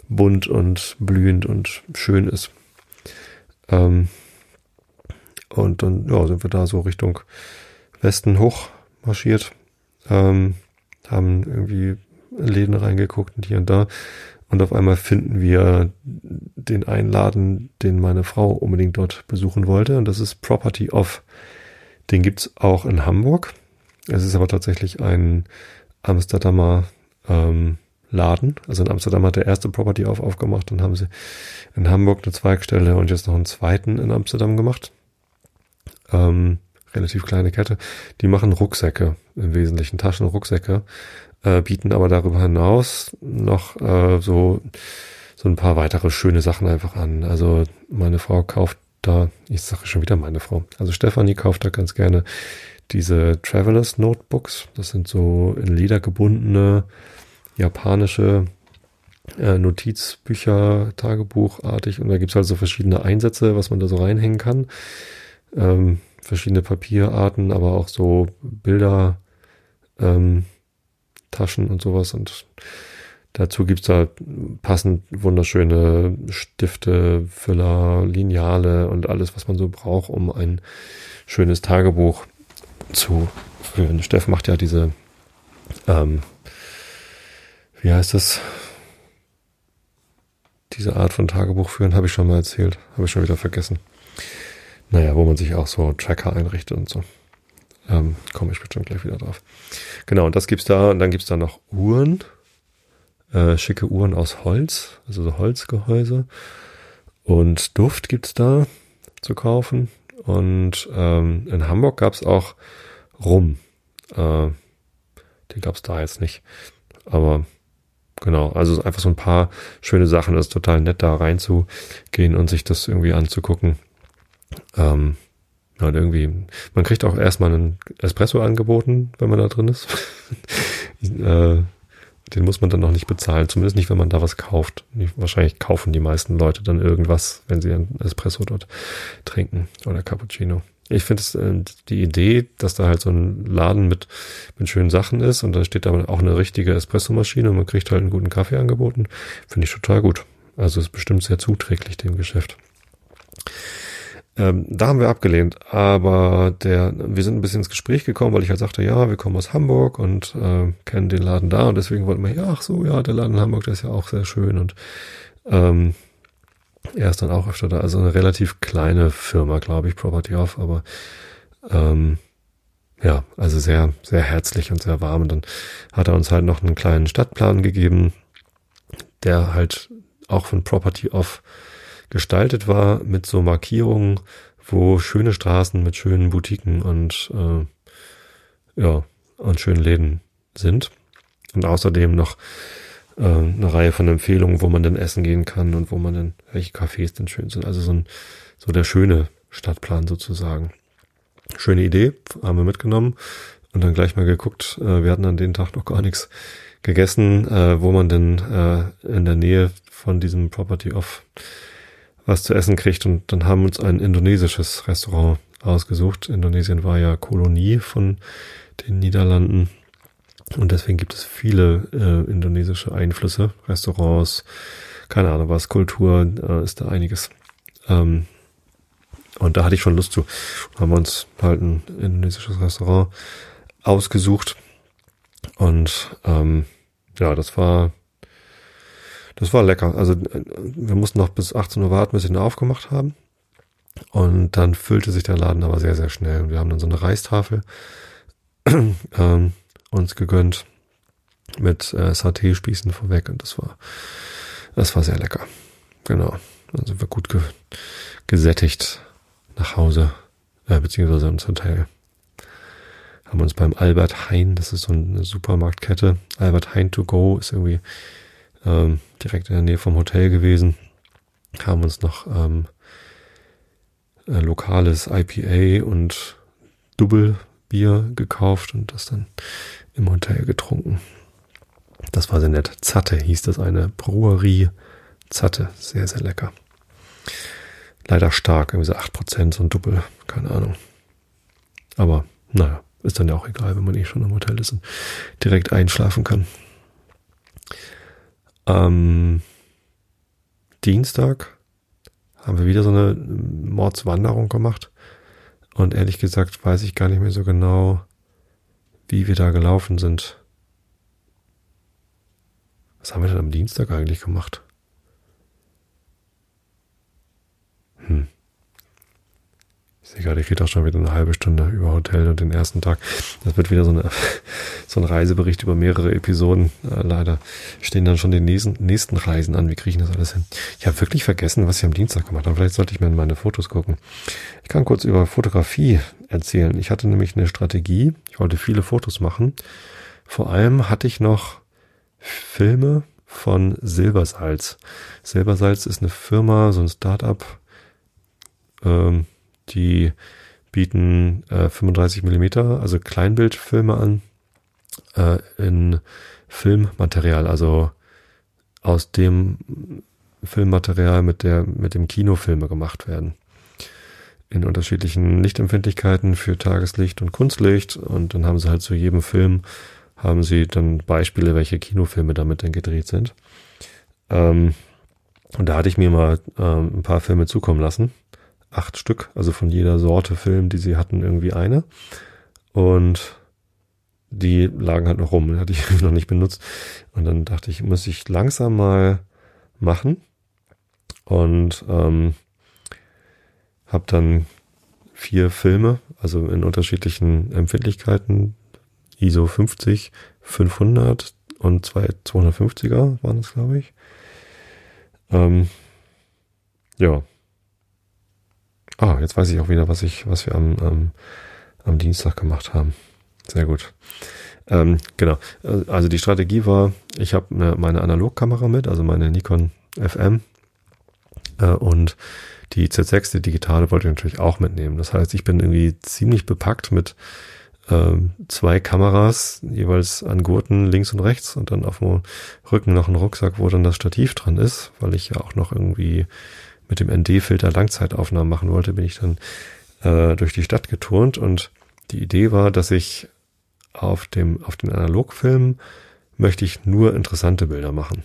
bunt und blühend und schön ist. Ähm, und dann ja, sind wir da so Richtung Westen hoch marschiert, ähm, haben irgendwie Läden reingeguckt und hier und da. Und auf einmal finden wir den Einladen, den meine Frau unbedingt dort besuchen wollte. Und das ist Property of. Den gibt's auch in Hamburg. Es ist aber tatsächlich ein Amsterdamer ähm, Laden. Also in Amsterdam hat der erste Property auf aufgemacht. Dann haben sie in Hamburg eine Zweigstelle und jetzt noch einen zweiten in Amsterdam gemacht. Ähm, relativ kleine Kette. Die machen Rucksäcke, im Wesentlichen Taschenrucksäcke, äh, bieten aber darüber hinaus noch äh, so so ein paar weitere schöne Sachen einfach an. Also meine Frau kauft da, ich sage schon wieder meine Frau, also Stefanie kauft da ganz gerne diese Travelers Notebooks. Das sind so in Leder gebundene japanische äh, Notizbücher, Tagebuchartig. Und da gibt's halt so verschiedene Einsätze, was man da so reinhängen kann. Ähm, verschiedene Papierarten, aber auch so Bilder, ähm, Taschen und sowas. Und Dazu gibt's da passend wunderschöne Stifte, Füller, Lineale und alles, was man so braucht, um ein schönes Tagebuch zu führen. Steff macht ja diese, ähm, wie heißt das? Diese Art von Tagebuch führen habe ich schon mal erzählt, habe ich schon wieder vergessen. Naja, wo man sich auch so Tracker einrichtet und so. Ähm, Komme ich bestimmt gleich wieder drauf. Genau, und das gibt's da, und dann gibt's da noch Uhren äh, schicke Uhren aus Holz, also so Holzgehäuse. Und Duft gibt's da zu kaufen. Und ähm, in Hamburg gab's auch Rum. Äh, den gab's da jetzt nicht. Aber genau, also einfach so ein paar schöne Sachen. Das ist total nett, da reinzugehen und sich das irgendwie anzugucken. Ähm, und irgendwie, man kriegt auch erstmal einen Espresso angeboten, wenn man da drin ist. [laughs] äh, den muss man dann noch nicht bezahlen, zumindest nicht, wenn man da was kauft. Wahrscheinlich kaufen die meisten Leute dann irgendwas, wenn sie einen Espresso dort trinken oder Cappuccino. Ich finde äh, die Idee, dass da halt so ein Laden mit, mit schönen Sachen ist und da steht aber auch eine richtige Espressomaschine und man kriegt halt einen guten Kaffee angeboten, finde ich total gut. Also ist bestimmt sehr zuträglich dem Geschäft. Ähm, da haben wir abgelehnt, aber der, wir sind ein bisschen ins Gespräch gekommen, weil ich halt sagte, ja, wir kommen aus Hamburg und äh, kennen den Laden da und deswegen wollten wir, ja, ach so, ja, der Laden in Hamburg, der ist ja auch sehr schön und ähm, er ist dann auch öfter da. Also eine relativ kleine Firma, glaube ich, Property Off, aber ähm, ja, also sehr, sehr herzlich und sehr warm. Und dann hat er uns halt noch einen kleinen Stadtplan gegeben, der halt auch von Property Off gestaltet war mit so Markierungen, wo schöne Straßen mit schönen Boutiquen und äh, ja und schönen Läden sind und außerdem noch äh, eine Reihe von Empfehlungen, wo man denn essen gehen kann und wo man denn welche Cafés denn schön sind. Also so ein so der schöne Stadtplan sozusagen. Schöne Idee, haben wir mitgenommen und dann gleich mal geguckt. Äh, wir hatten an den Tag noch gar nichts gegessen, äh, wo man denn äh, in der Nähe von diesem Property of was zu essen kriegt und dann haben uns ein indonesisches Restaurant ausgesucht. Indonesien war ja Kolonie von den Niederlanden und deswegen gibt es viele äh, indonesische Einflüsse, Restaurants, keine Ahnung was, Kultur, äh, ist da einiges. Ähm, und da hatte ich schon Lust zu. Haben wir uns halt ein indonesisches Restaurant ausgesucht. Und ähm, ja, das war das war lecker. Also wir mussten noch bis 18 Uhr warten, bis sie ihn aufgemacht haben. Und dann füllte sich der Laden aber sehr, sehr schnell. Und wir haben dann so eine Reistafel [clears throat] ähm, uns gegönnt mit äh, Saté-Spießen vorweg. Und das war, das war sehr lecker. Genau. Dann sind wir gut ge gesättigt nach Hause, äh, beziehungsweise ins Hotel. Haben uns beim Albert Hein, das ist so eine Supermarktkette, Albert Hein to go, ist irgendwie ähm, direkt in der Nähe vom Hotel gewesen. Haben uns noch ähm, äh, lokales IPA und Double-Bier gekauft und das dann im Hotel getrunken. Das war sehr nett. Zatte hieß das, eine Brewerie. Zatte, sehr, sehr lecker leider stark, irgendwie so 8%, so ein Doppel, keine Ahnung. Aber naja, ist dann ja auch egal, wenn man eh schon im Hotel ist und direkt einschlafen kann. Am Dienstag haben wir wieder so eine Mordswanderung gemacht. Und ehrlich gesagt weiß ich gar nicht mehr so genau, wie wir da gelaufen sind. Was haben wir denn am Dienstag eigentlich gemacht? Hm. Gerade, ich rede auch schon wieder eine halbe Stunde über Hotel und den ersten Tag. Das wird wieder so, eine, [laughs] so ein Reisebericht über mehrere Episoden. Äh, leider stehen dann schon die nächsten, nächsten Reisen an. Wie kriege ich das alles hin? Ich habe wirklich vergessen, was ich am Dienstag gemacht habe. Vielleicht sollte ich mir in meine Fotos gucken. Ich kann kurz über Fotografie erzählen. Ich hatte nämlich eine Strategie. Ich wollte viele Fotos machen. Vor allem hatte ich noch Filme von Silbersalz. Silbersalz ist eine Firma, so ein Startup, ähm, die bieten äh, 35 Millimeter, also Kleinbildfilme an, äh, in Filmmaterial, also aus dem Filmmaterial, mit der, mit dem Kinofilme gemacht werden. In unterschiedlichen Lichtempfindlichkeiten für Tageslicht und Kunstlicht. Und dann haben sie halt zu jedem Film, haben sie dann Beispiele, welche Kinofilme damit dann gedreht sind. Ähm, und da hatte ich mir mal ähm, ein paar Filme zukommen lassen acht Stück, also von jeder Sorte Film, die sie hatten, irgendwie eine. Und die lagen halt noch rum, hatte ich [laughs] noch nicht benutzt. Und dann dachte ich, muss ich langsam mal machen. Und ähm, habe dann vier Filme, also in unterschiedlichen Empfindlichkeiten, ISO 50, 500 und zwei 250er waren es, glaube ich. Ähm, ja, Ah, jetzt weiß ich auch wieder, was ich, was wir am, am, am Dienstag gemacht haben. Sehr gut. Ähm, genau. Also die Strategie war, ich habe meine Analogkamera mit, also meine Nikon FM äh, und die Z6, die digitale, wollte ich natürlich auch mitnehmen. Das heißt, ich bin irgendwie ziemlich bepackt mit ähm, zwei Kameras, jeweils an Gurten links und rechts und dann auf dem Rücken noch ein Rucksack, wo dann das Stativ dran ist, weil ich ja auch noch irgendwie mit dem ND-Filter Langzeitaufnahmen machen wollte, bin ich dann äh, durch die Stadt geturnt und die Idee war, dass ich auf dem, auf den Analogfilmen möchte ich nur interessante Bilder machen.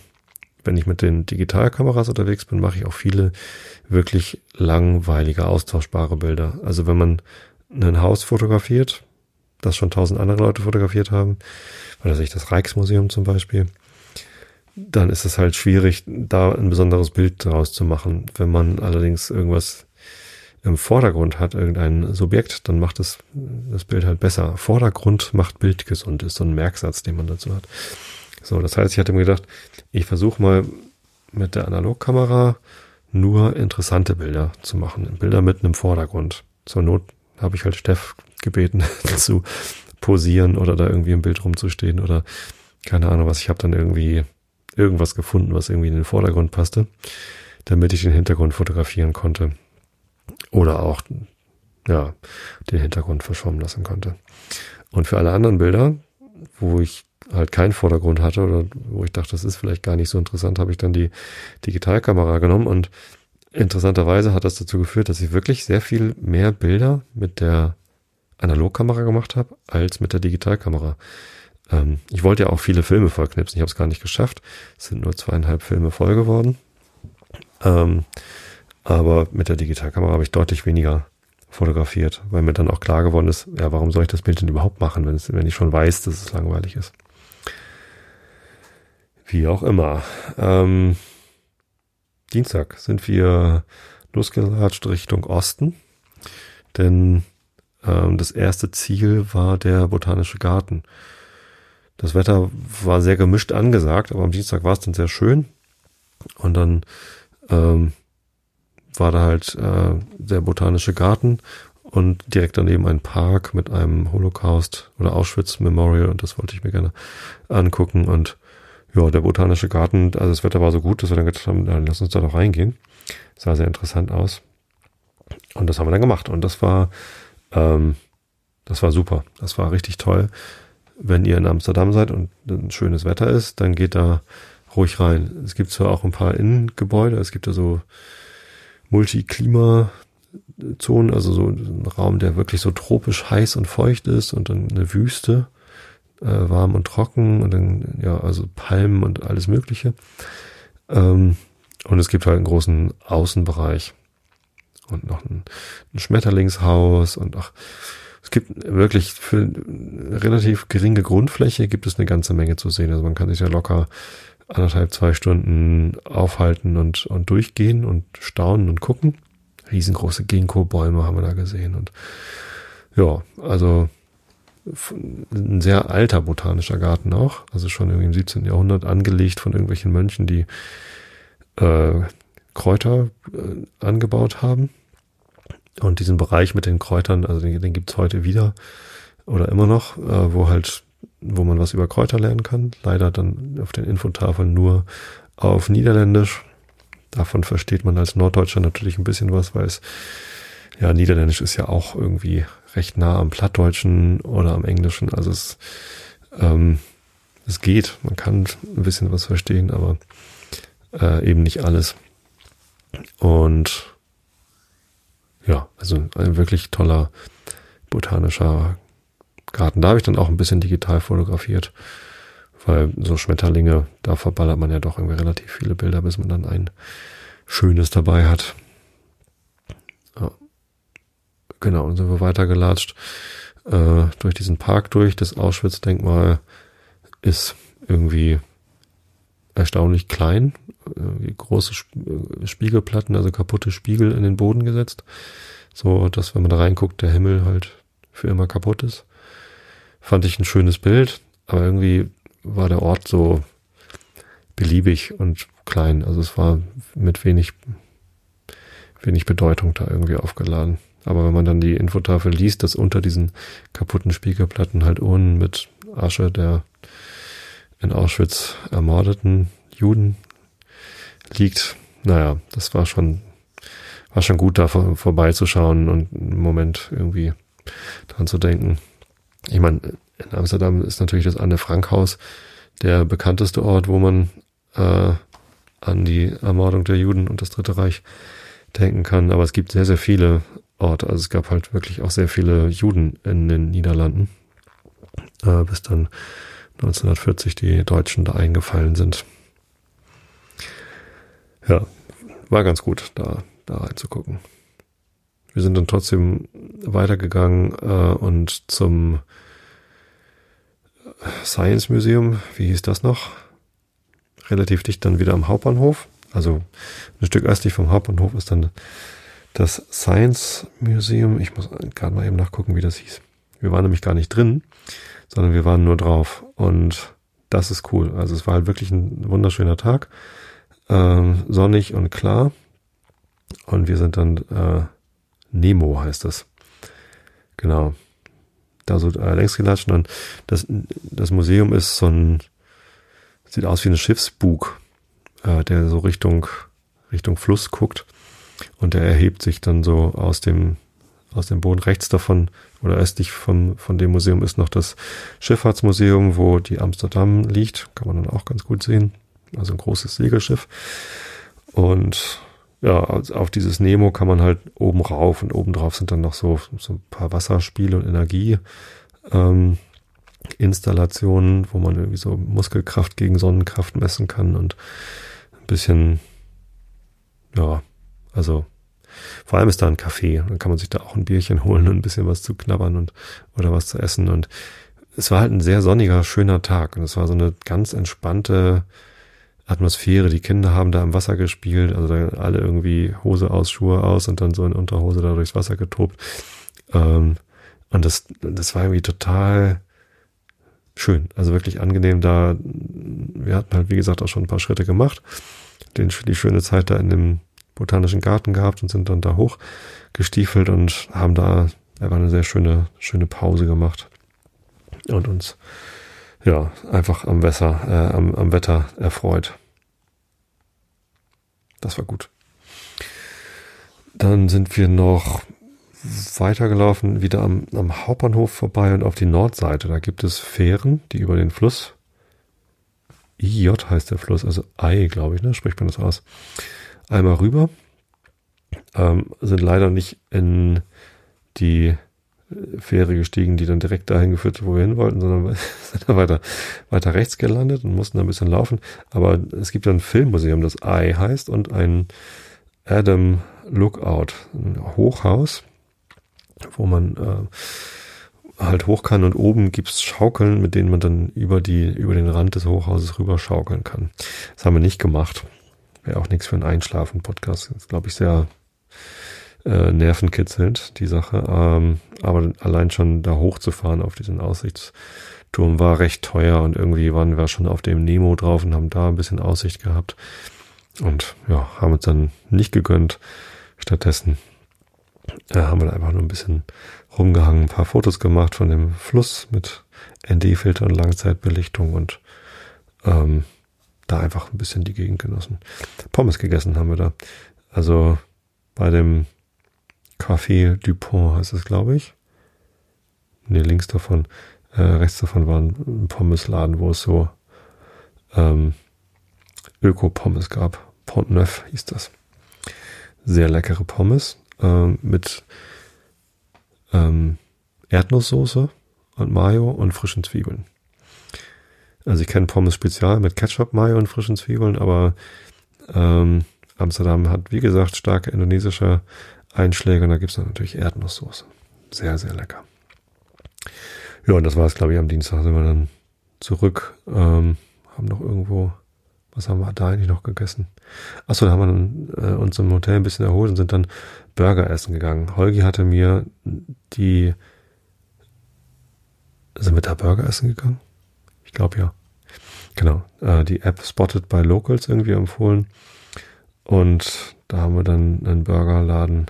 Wenn ich mit den Digitalkameras unterwegs bin, mache ich auch viele wirklich langweilige, austauschbare Bilder. Also wenn man ein Haus fotografiert, das schon tausend andere Leute fotografiert haben, oder sich das Rijksmuseum zum Beispiel, dann ist es halt schwierig, da ein besonderes Bild draus zu machen. Wenn man allerdings irgendwas im Vordergrund hat, irgendein Subjekt, dann macht es das Bild halt besser. Vordergrund macht Bild gesund, ist so ein Merksatz, den man dazu hat. So, das heißt, ich hatte mir gedacht, ich versuche mal mit der Analogkamera nur interessante Bilder zu machen. Bilder mit einem Vordergrund. Zur Not habe ich halt Steff gebeten [laughs] zu posieren oder da irgendwie im Bild rumzustehen oder keine Ahnung was. Ich habe dann irgendwie irgendwas gefunden, was irgendwie in den Vordergrund passte, damit ich den Hintergrund fotografieren konnte. Oder auch, ja, den Hintergrund verschwommen lassen konnte. Und für alle anderen Bilder, wo ich halt keinen Vordergrund hatte oder wo ich dachte, das ist vielleicht gar nicht so interessant, habe ich dann die Digitalkamera genommen und interessanterweise hat das dazu geführt, dass ich wirklich sehr viel mehr Bilder mit der Analogkamera gemacht habe als mit der Digitalkamera. Ähm, ich wollte ja auch viele Filme vollknipsen. Ich habe es gar nicht geschafft. Es sind nur zweieinhalb Filme voll geworden. Ähm, aber mit der Digitalkamera habe ich deutlich weniger fotografiert, weil mir dann auch klar geworden ist, ja, warum soll ich das Bild denn überhaupt machen, wenn, es, wenn ich schon weiß, dass es langweilig ist. Wie auch immer. Ähm, Dienstag sind wir losgelatscht Richtung Osten, denn ähm, das erste Ziel war der Botanische Garten. Das Wetter war sehr gemischt angesagt, aber am Dienstag war es dann sehr schön. Und dann ähm, war da halt äh, der Botanische Garten und direkt daneben ein Park mit einem Holocaust oder Auschwitz Memorial und das wollte ich mir gerne angucken und ja, der Botanische Garten, also das Wetter war so gut, dass wir dann gedacht haben, dann lass uns da doch reingehen. Sah sehr interessant aus. Und das haben wir dann gemacht. Und das war, ähm, das war super. Das war richtig toll. Wenn ihr in Amsterdam seid und schönes Wetter ist, dann geht da ruhig rein. Es gibt zwar auch ein paar Innengebäude, es gibt da so Multiklima-Zonen, also so ein Raum, der wirklich so tropisch heiß und feucht ist und dann eine Wüste, äh, warm und trocken und dann, ja, also Palmen und alles Mögliche. Ähm, und es gibt halt einen großen Außenbereich und noch ein, ein Schmetterlingshaus und auch es gibt wirklich für relativ geringe Grundfläche gibt es eine ganze Menge zu sehen. Also man kann sich ja locker anderthalb, zwei Stunden aufhalten und, und durchgehen und staunen und gucken. Riesengroße Ginkgo-Bäume haben wir da gesehen und ja, also ein sehr alter botanischer Garten auch, also schon irgendwie im 17. Jahrhundert angelegt von irgendwelchen Mönchen, die äh, Kräuter äh, angebaut haben. Und diesen Bereich mit den Kräutern, also den, den gibt's heute wieder oder immer noch, äh, wo halt wo man was über Kräuter lernen kann. Leider dann auf den Infotafeln nur auf Niederländisch. Davon versteht man als Norddeutscher natürlich ein bisschen was, weil es, ja, Niederländisch ist ja auch irgendwie recht nah am Plattdeutschen oder am Englischen. Also es, ähm, es geht. Man kann ein bisschen was verstehen, aber äh, eben nicht alles. Und ja, also ein wirklich toller botanischer Garten. Da habe ich dann auch ein bisschen digital fotografiert, weil so Schmetterlinge, da verballert man ja doch irgendwie relativ viele Bilder, bis man dann ein schönes dabei hat. Ja. Genau, dann sind wir weitergelatscht äh, durch diesen Park durch. Das Auschwitz-Denkmal ist irgendwie erstaunlich klein, äh, große Spiegelplatten, also kaputte Spiegel in den Boden gesetzt, so dass wenn man da reinguckt, der Himmel halt für immer kaputt ist. Fand ich ein schönes Bild, aber irgendwie war der Ort so beliebig und klein. Also es war mit wenig, wenig Bedeutung da irgendwie aufgeladen. Aber wenn man dann die Infotafel liest, dass unter diesen kaputten Spiegelplatten halt Urnen mit Asche der in Auschwitz ermordeten Juden liegt, naja, das war schon, war schon gut da vor, vorbeizuschauen und einen Moment irgendwie dran zu denken. Ich meine, in Amsterdam ist natürlich das Anne Frank Haus der bekannteste Ort, wo man äh, an die Ermordung der Juden und das Dritte Reich denken kann. Aber es gibt sehr, sehr viele Orte. Also es gab halt wirklich auch sehr viele Juden in den Niederlanden, äh, bis dann 1940 die Deutschen da eingefallen sind. Ja, war ganz gut, da, da reinzugucken. Wir sind dann trotzdem weitergegangen äh, und zum Science Museum, wie hieß das noch? Relativ dicht dann wieder am Hauptbahnhof. Also ein Stück östlich vom Hauptbahnhof ist dann das Science Museum. Ich muss gerade mal eben nachgucken, wie das hieß. Wir waren nämlich gar nicht drin, sondern wir waren nur drauf. Und das ist cool. Also es war halt wirklich ein wunderschöner Tag. Äh, sonnig und klar. Und wir sind dann äh, Nemo heißt das. Genau. Da so äh, längs gelatscht und das, das Museum ist so ein, sieht aus wie ein Schiffsbug, äh, der so Richtung, Richtung Fluss guckt und der erhebt sich dann so aus dem, aus dem Boden rechts davon oder östlich von, von dem Museum ist noch das Schifffahrtsmuseum, wo die Amsterdam liegt. Kann man dann auch ganz gut sehen. Also ein großes Segelschiff. Und ja, auf dieses Nemo kann man halt oben rauf und oben drauf sind dann noch so, so ein paar Wasserspiele und Energie. Ähm, Installationen, wo man irgendwie so Muskelkraft gegen Sonnenkraft messen kann und ein bisschen, ja, also vor allem ist da ein Café. Dann kann man sich da auch ein Bierchen [laughs] holen und ein bisschen was zu knabbern und oder was zu essen. Und es war halt ein sehr sonniger, schöner Tag. Und es war so eine ganz entspannte, Atmosphäre. Die Kinder haben da im Wasser gespielt, also da alle irgendwie Hose aus, Schuhe aus und dann so in Unterhose da durchs Wasser getobt. Ähm, und das, das war irgendwie total schön, also wirklich angenehm da. Wir hatten halt, wie gesagt, auch schon ein paar Schritte gemacht, den, die schöne Zeit da in dem botanischen Garten gehabt und sind dann da hoch gestiefelt und haben da einfach eine sehr schöne, schöne Pause gemacht und uns ja einfach am Wasser, äh, am, am Wetter erfreut. Das war gut. Dann sind wir noch weitergelaufen, wieder am, am Hauptbahnhof vorbei und auf die Nordseite. Da gibt es Fähren, die über den Fluss, IJ heißt der Fluss, also Ei, glaube ich, ne? spricht man das aus, einmal rüber. Ähm, sind leider nicht in die Fähre gestiegen, die dann direkt dahin geführt hat, wo wir hin wollten, sondern [laughs] sind da weiter, weiter rechts gelandet und mussten da ein bisschen laufen. Aber es gibt ein Filmmuseum, das Eye heißt, und ein Adam Lookout, ein Hochhaus, wo man äh, halt hoch kann und oben gibt's Schaukeln, mit denen man dann über die, über den Rand des Hochhauses rüber schaukeln kann. Das haben wir nicht gemacht. Wäre auch nichts für einen Einschlafen-Podcast. Ist, glaube ich, sehr äh, nervenkitzelnd, die Sache. Ähm, aber allein schon da hochzufahren auf diesen Aussichtsturm war recht teuer und irgendwie waren wir schon auf dem Nemo drauf und haben da ein bisschen Aussicht gehabt. Und ja, haben uns dann nicht gegönnt. Stattdessen äh, haben wir einfach nur ein bisschen rumgehangen, ein paar Fotos gemacht von dem Fluss mit ND-Filter und Langzeitbelichtung und ähm, da einfach ein bisschen die Gegend genossen. Pommes gegessen haben wir da. Also bei dem Café Dupont heißt es, glaube ich. Ne, links davon, äh, rechts davon war ein Pommesladen, wo es so ähm, Öko-Pommes gab. Pont Neuf hieß das. Sehr leckere Pommes ähm, mit ähm, Erdnusssoße und Mayo und frischen Zwiebeln. Also ich kenne Pommes Spezial mit Ketchup, Mayo und frischen Zwiebeln, aber ähm, Amsterdam hat, wie gesagt, starke indonesische Einschläge und da gibt's dann natürlich Erdnusssoße. Sehr, sehr lecker. Ja, und das war es, glaube ich, am Dienstag sind wir dann zurück, ähm, haben noch irgendwo, was haben wir da eigentlich noch gegessen? Achso, da haben wir äh, uns im Hotel ein bisschen erholt und sind dann Burger essen gegangen. Holgi hatte mir die, sind wir da Burger essen gegangen? Ich glaube ja. Genau, äh, die App Spotted by Locals irgendwie empfohlen. Und da haben wir dann einen Burgerladen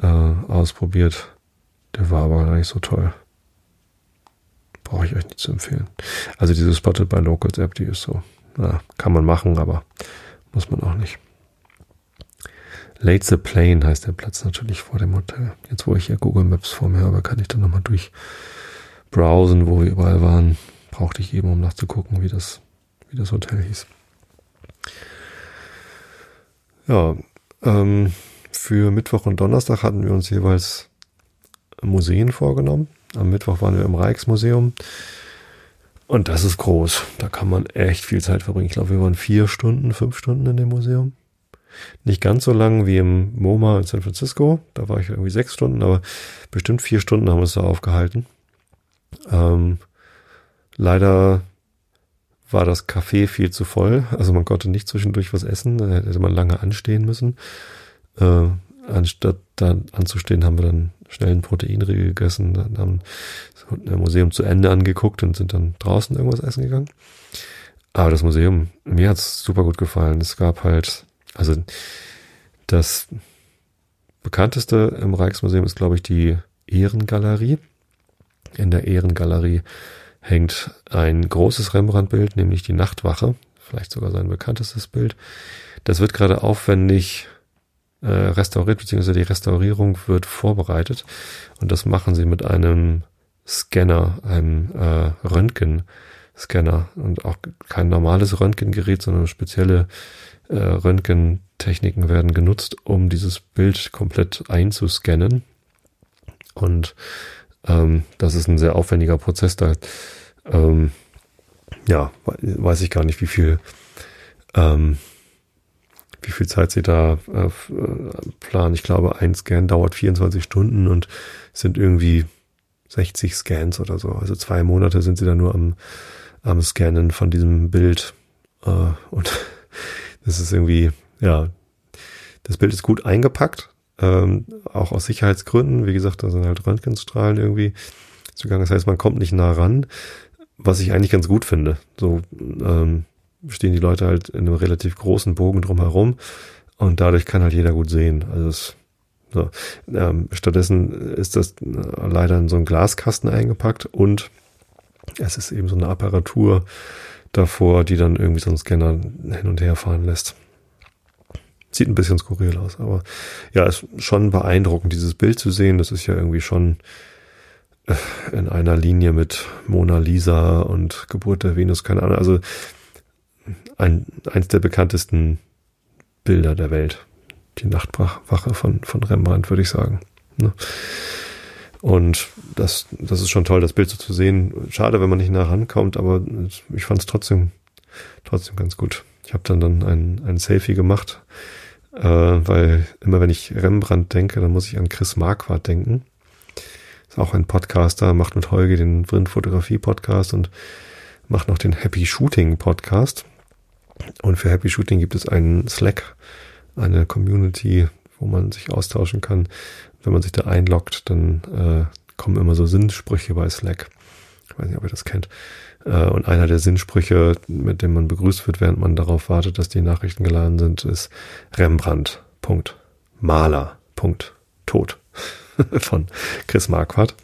äh, ausprobiert. Der war aber gar nicht so toll. Brauche ich euch nicht zu empfehlen. Also diese Spotted by Locals App, die ist so, na, kann man machen, aber muss man auch nicht. Late the Plane heißt der Platz natürlich vor dem Hotel. Jetzt, wo ich hier Google Maps vor mir habe, kann ich dann nochmal durch browsen, wo wir überall waren. Brauchte ich eben, um nachzugucken, wie das, wie das Hotel hieß. Ja, ähm, für Mittwoch und Donnerstag hatten wir uns jeweils Museen vorgenommen. Am Mittwoch waren wir im Rijksmuseum. Und das ist groß. Da kann man echt viel Zeit verbringen. Ich glaube, wir waren vier Stunden, fünf Stunden in dem Museum. Nicht ganz so lang wie im MoMA in San Francisco. Da war ich irgendwie sechs Stunden, aber bestimmt vier Stunden haben wir uns da aufgehalten. Ähm, leider war das Café viel zu voll. Also man konnte nicht zwischendurch was essen. Da hätte man lange anstehen müssen. Äh, anstatt da anzustehen, haben wir dann schnell einen Proteinriegel gegessen, dann haben das Museum zu Ende angeguckt und sind dann draußen irgendwas essen gegangen. Aber das Museum, mir hat's super gut gefallen. Es gab halt, also das bekannteste im Rijksmuseum ist, glaube ich, die Ehrengalerie. In der Ehrengalerie hängt ein großes Rembrandt-Bild, nämlich die Nachtwache, vielleicht sogar sein bekanntestes Bild. Das wird gerade aufwendig äh, restauriert, beziehungsweise die Restaurierung wird vorbereitet. Und das machen sie mit einem Scanner, einem äh, Röntgenscanner und auch kein normales Röntgengerät, sondern spezielle äh, Röntgen Techniken werden genutzt, um dieses Bild komplett einzuscannen. Und ähm, das ist ein sehr aufwendiger Prozess. Da ähm, ja, weiß ich gar nicht, wie viel ähm, wie viel Zeit sie da äh, äh planen. Ich glaube, ein Scan dauert 24 Stunden und sind irgendwie 60 Scans oder so. Also zwei Monate sind sie da nur am, am Scannen von diesem Bild. Äh, und [laughs] das ist irgendwie, ja, das Bild ist gut eingepackt, ähm, auch aus Sicherheitsgründen. Wie gesagt, da sind halt Röntgenstrahlen irgendwie zugange. Das heißt, man kommt nicht nah ran, was ich eigentlich ganz gut finde. So ähm, stehen die Leute halt in einem relativ großen Bogen drumherum und dadurch kann halt jeder gut sehen. Also es so. Ähm, stattdessen ist das äh, leider in so einen Glaskasten eingepackt und es ist eben so eine Apparatur davor, die dann irgendwie so einen Scanner hin und her fahren lässt. Sieht ein bisschen skurril aus, aber ja, ist schon beeindruckend, dieses Bild zu sehen. Das ist ja irgendwie schon äh, in einer Linie mit Mona Lisa und Geburt der Venus, keine Ahnung. Also ein, eins der bekanntesten Bilder der Welt die Nachtwache von, von Rembrandt, würde ich sagen. Ne? Und das, das ist schon toll, das Bild so zu sehen. Schade, wenn man nicht nah rankommt, aber ich fand es trotzdem, trotzdem ganz gut. Ich habe dann dann ein, ein Selfie gemacht, äh, weil immer wenn ich Rembrandt denke, dann muss ich an Chris Marquardt denken. Ist auch ein Podcaster, macht mit Holge den Printfotografie Podcast und macht noch den Happy Shooting Podcast. Und für Happy Shooting gibt es einen Slack eine Community, wo man sich austauschen kann. Wenn man sich da einloggt, dann äh, kommen immer so Sinnsprüche bei Slack. Ich weiß nicht, ob ihr das kennt. Äh, und einer der Sinnsprüche, mit dem man begrüßt wird, während man darauf wartet, dass die Nachrichten geladen sind, ist Rembrandt. Punkt. Maler. Punkt. Tod. [laughs] Von Chris Marquardt.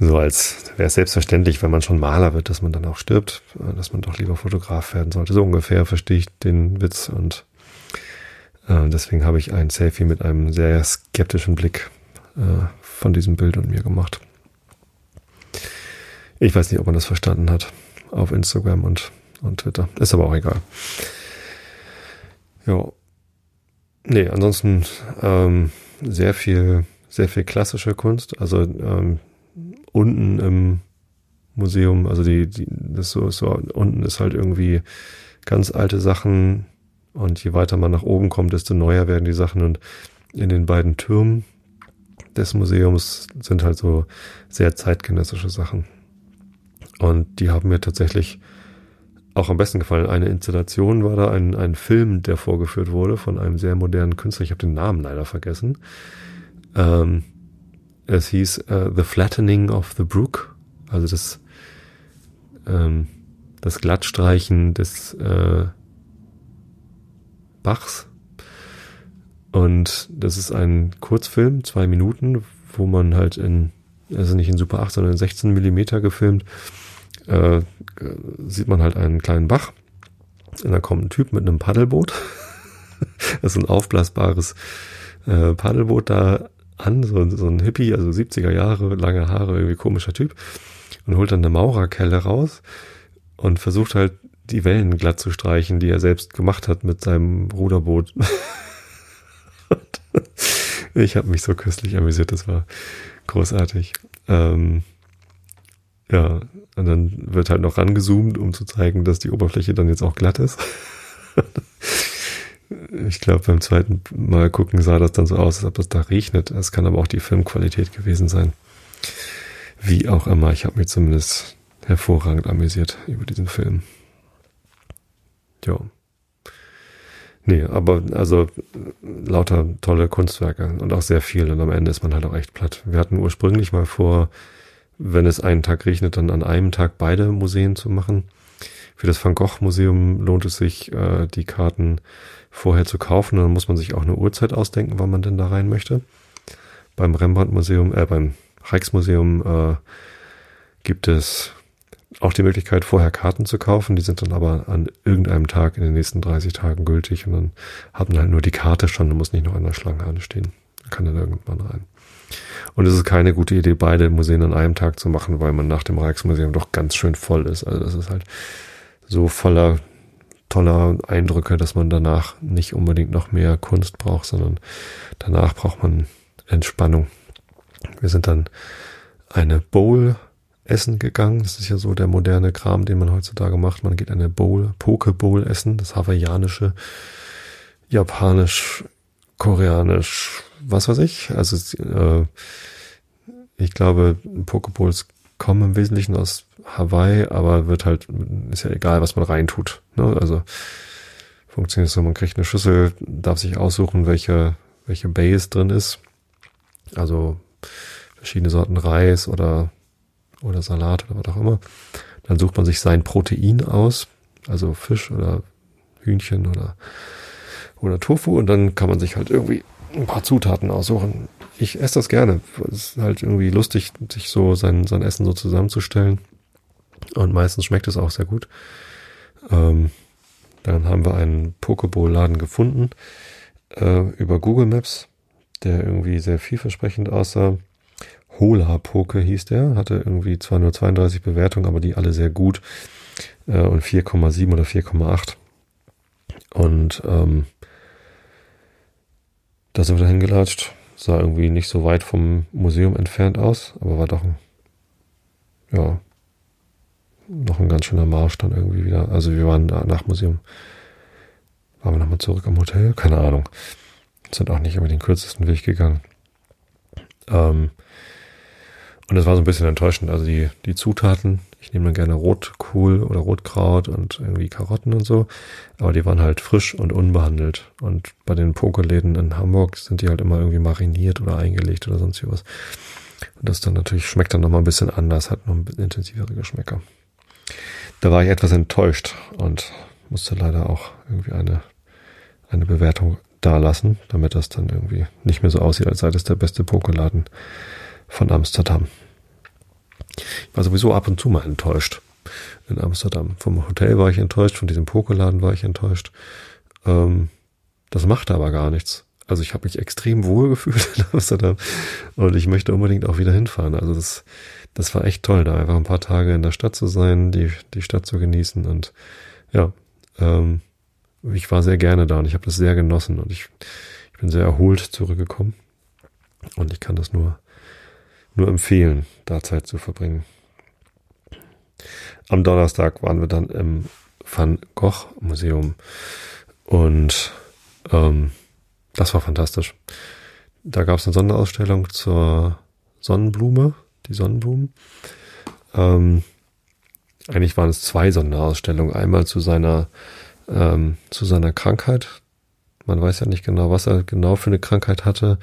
So als wäre es selbstverständlich, wenn man schon Maler wird, dass man dann auch stirbt, äh, dass man doch lieber Fotograf werden sollte. So ungefähr verstehe ich den Witz und äh, deswegen habe ich ein Selfie mit einem sehr skeptischen Blick äh, von diesem Bild und mir gemacht. Ich weiß nicht, ob man das verstanden hat auf Instagram und, und Twitter. Ist aber auch egal. Ja. Nee, ansonsten ähm, sehr viel, sehr viel klassische Kunst. Also ähm, unten im Museum, also die, die das so, so unten ist halt irgendwie ganz alte Sachen, und je weiter man nach oben kommt, desto neuer werden die Sachen. Und in den beiden Türmen des Museums sind halt so sehr zeitgenössische Sachen. Und die haben mir tatsächlich auch am besten gefallen. Eine Installation war da ein, ein Film, der vorgeführt wurde von einem sehr modernen Künstler. Ich habe den Namen leider vergessen. Ähm, es hieß uh, The Flattening of the Brook, also das, ähm, das Glattstreichen des äh, Bachs. Und das ist ein Kurzfilm, zwei Minuten, wo man halt in, also nicht in Super 8, sondern in 16 Millimeter gefilmt, äh, sieht man halt einen kleinen Bach. Und da kommt ein Typ mit einem Paddelboot. [laughs] das ist ein aufblasbares äh, Paddelboot da an, so, so ein Hippie, also 70er Jahre, lange Haare, irgendwie komischer Typ. Und holt dann eine Maurerkelle raus und versucht halt die Wellen glatt zu streichen, die er selbst gemacht hat mit seinem Ruderboot. [laughs] ich habe mich so köstlich amüsiert, das war großartig. Ähm, ja, und dann wird halt noch rangezoomt, um zu zeigen, dass die Oberfläche dann jetzt auch glatt ist. [laughs] ich glaube, beim zweiten Mal gucken sah das dann so aus, als ob es da regnet. Es kann aber auch die Filmqualität gewesen sein. Wie auch immer, ich habe mich zumindest hervorragend amüsiert über diesen Film. Ja. Nee, aber also lauter tolle Kunstwerke und auch sehr viel und am Ende ist man halt auch echt platt. Wir hatten ursprünglich mal vor, wenn es einen Tag regnet, dann an einem Tag beide Museen zu machen. Für das Van Gogh Museum lohnt es sich, äh, die Karten vorher zu kaufen. Dann muss man sich auch eine Uhrzeit ausdenken, wann man denn da rein möchte. Beim Rembrandt Museum, äh, beim Rijksmuseum äh, gibt es auch die Möglichkeit, vorher Karten zu kaufen. Die sind dann aber an irgendeinem Tag in den nächsten 30 Tagen gültig und dann hat man halt nur die Karte schon und muss nicht noch an der Schlange anstehen. Kann dann irgendwann rein. Und es ist keine gute Idee, beide Museen an einem Tag zu machen, weil man nach dem Rijksmuseum doch ganz schön voll ist. Also das ist halt so voller toller Eindrücke, dass man danach nicht unbedingt noch mehr Kunst braucht, sondern danach braucht man Entspannung. Wir sind dann eine Bowl essen gegangen. Das ist ja so der moderne Kram, den man heutzutage macht. Man geht eine Bowl, Poke Bowl essen, das hawaiianische, japanisch, koreanisch, was weiß ich. Also äh, ich glaube, Pokeballs kommen im Wesentlichen aus Hawaii, aber wird halt, ist ja egal, was man reintut. Ne? Also funktioniert so, man kriegt eine Schüssel, darf sich aussuchen, welche, welche Base drin ist. Also verschiedene Sorten Reis oder, oder Salat oder was auch immer. Dann sucht man sich sein Protein aus, also Fisch oder Hühnchen oder, oder Tofu und dann kann man sich halt irgendwie ein paar Zutaten aussuchen. Ich esse das gerne. Es ist halt irgendwie lustig, sich so sein, sein Essen so zusammenzustellen. Und meistens schmeckt es auch sehr gut. Ähm, dann haben wir einen Pokeball-Laden gefunden äh, über Google Maps, der irgendwie sehr vielversprechend aussah. Hola Poke hieß der, hatte irgendwie zwar nur 32 Bewertungen, aber die alle sehr gut äh, und 4,7 oder 4,8. Und ähm, da sind wir hingelatscht. Sah irgendwie nicht so weit vom Museum entfernt aus, aber war doch ein, ja, noch ein ganz schöner Marsch dann irgendwie wieder. Also wir waren da nach Museum. Waren wir nochmal zurück am Hotel? Keine Ahnung. Sind auch nicht über den kürzesten Weg gegangen. Ähm, und es war so ein bisschen enttäuschend. Also die, die Zutaten, ich nehme dann gerne Rotkohl oder Rotkraut und irgendwie Karotten und so. Aber die waren halt frisch und unbehandelt. Und bei den Pokerläden in Hamburg sind die halt immer irgendwie mariniert oder eingelegt oder sonst was. Und das dann natürlich schmeckt dann nochmal ein bisschen anders, hat noch ein bisschen intensivere Geschmäcker. Da war ich etwas enttäuscht und musste leider auch irgendwie eine, eine Bewertung dalassen, damit das dann irgendwie nicht mehr so aussieht, als sei das der beste Pokerladen von Amsterdam. Ich war sowieso ab und zu mal enttäuscht in Amsterdam. Vom Hotel war ich enttäuscht, von diesem Pokerladen war ich enttäuscht. Ähm, das machte aber gar nichts. Also ich habe mich extrem wohl gefühlt in Amsterdam und ich möchte unbedingt auch wieder hinfahren. Also das, das war echt toll, da einfach ein paar Tage in der Stadt zu sein, die, die Stadt zu genießen und ja, ähm, ich war sehr gerne da und ich habe das sehr genossen und ich, ich bin sehr erholt zurückgekommen und ich kann das nur nur empfehlen, da Zeit zu verbringen. Am Donnerstag waren wir dann im Van Gogh Museum und ähm, das war fantastisch. Da gab es eine Sonderausstellung zur Sonnenblume, die Sonnenblumen. Ähm, eigentlich waren es zwei Sonderausstellungen. Einmal zu seiner ähm, zu seiner Krankheit. Man weiß ja nicht genau, was er genau für eine Krankheit hatte,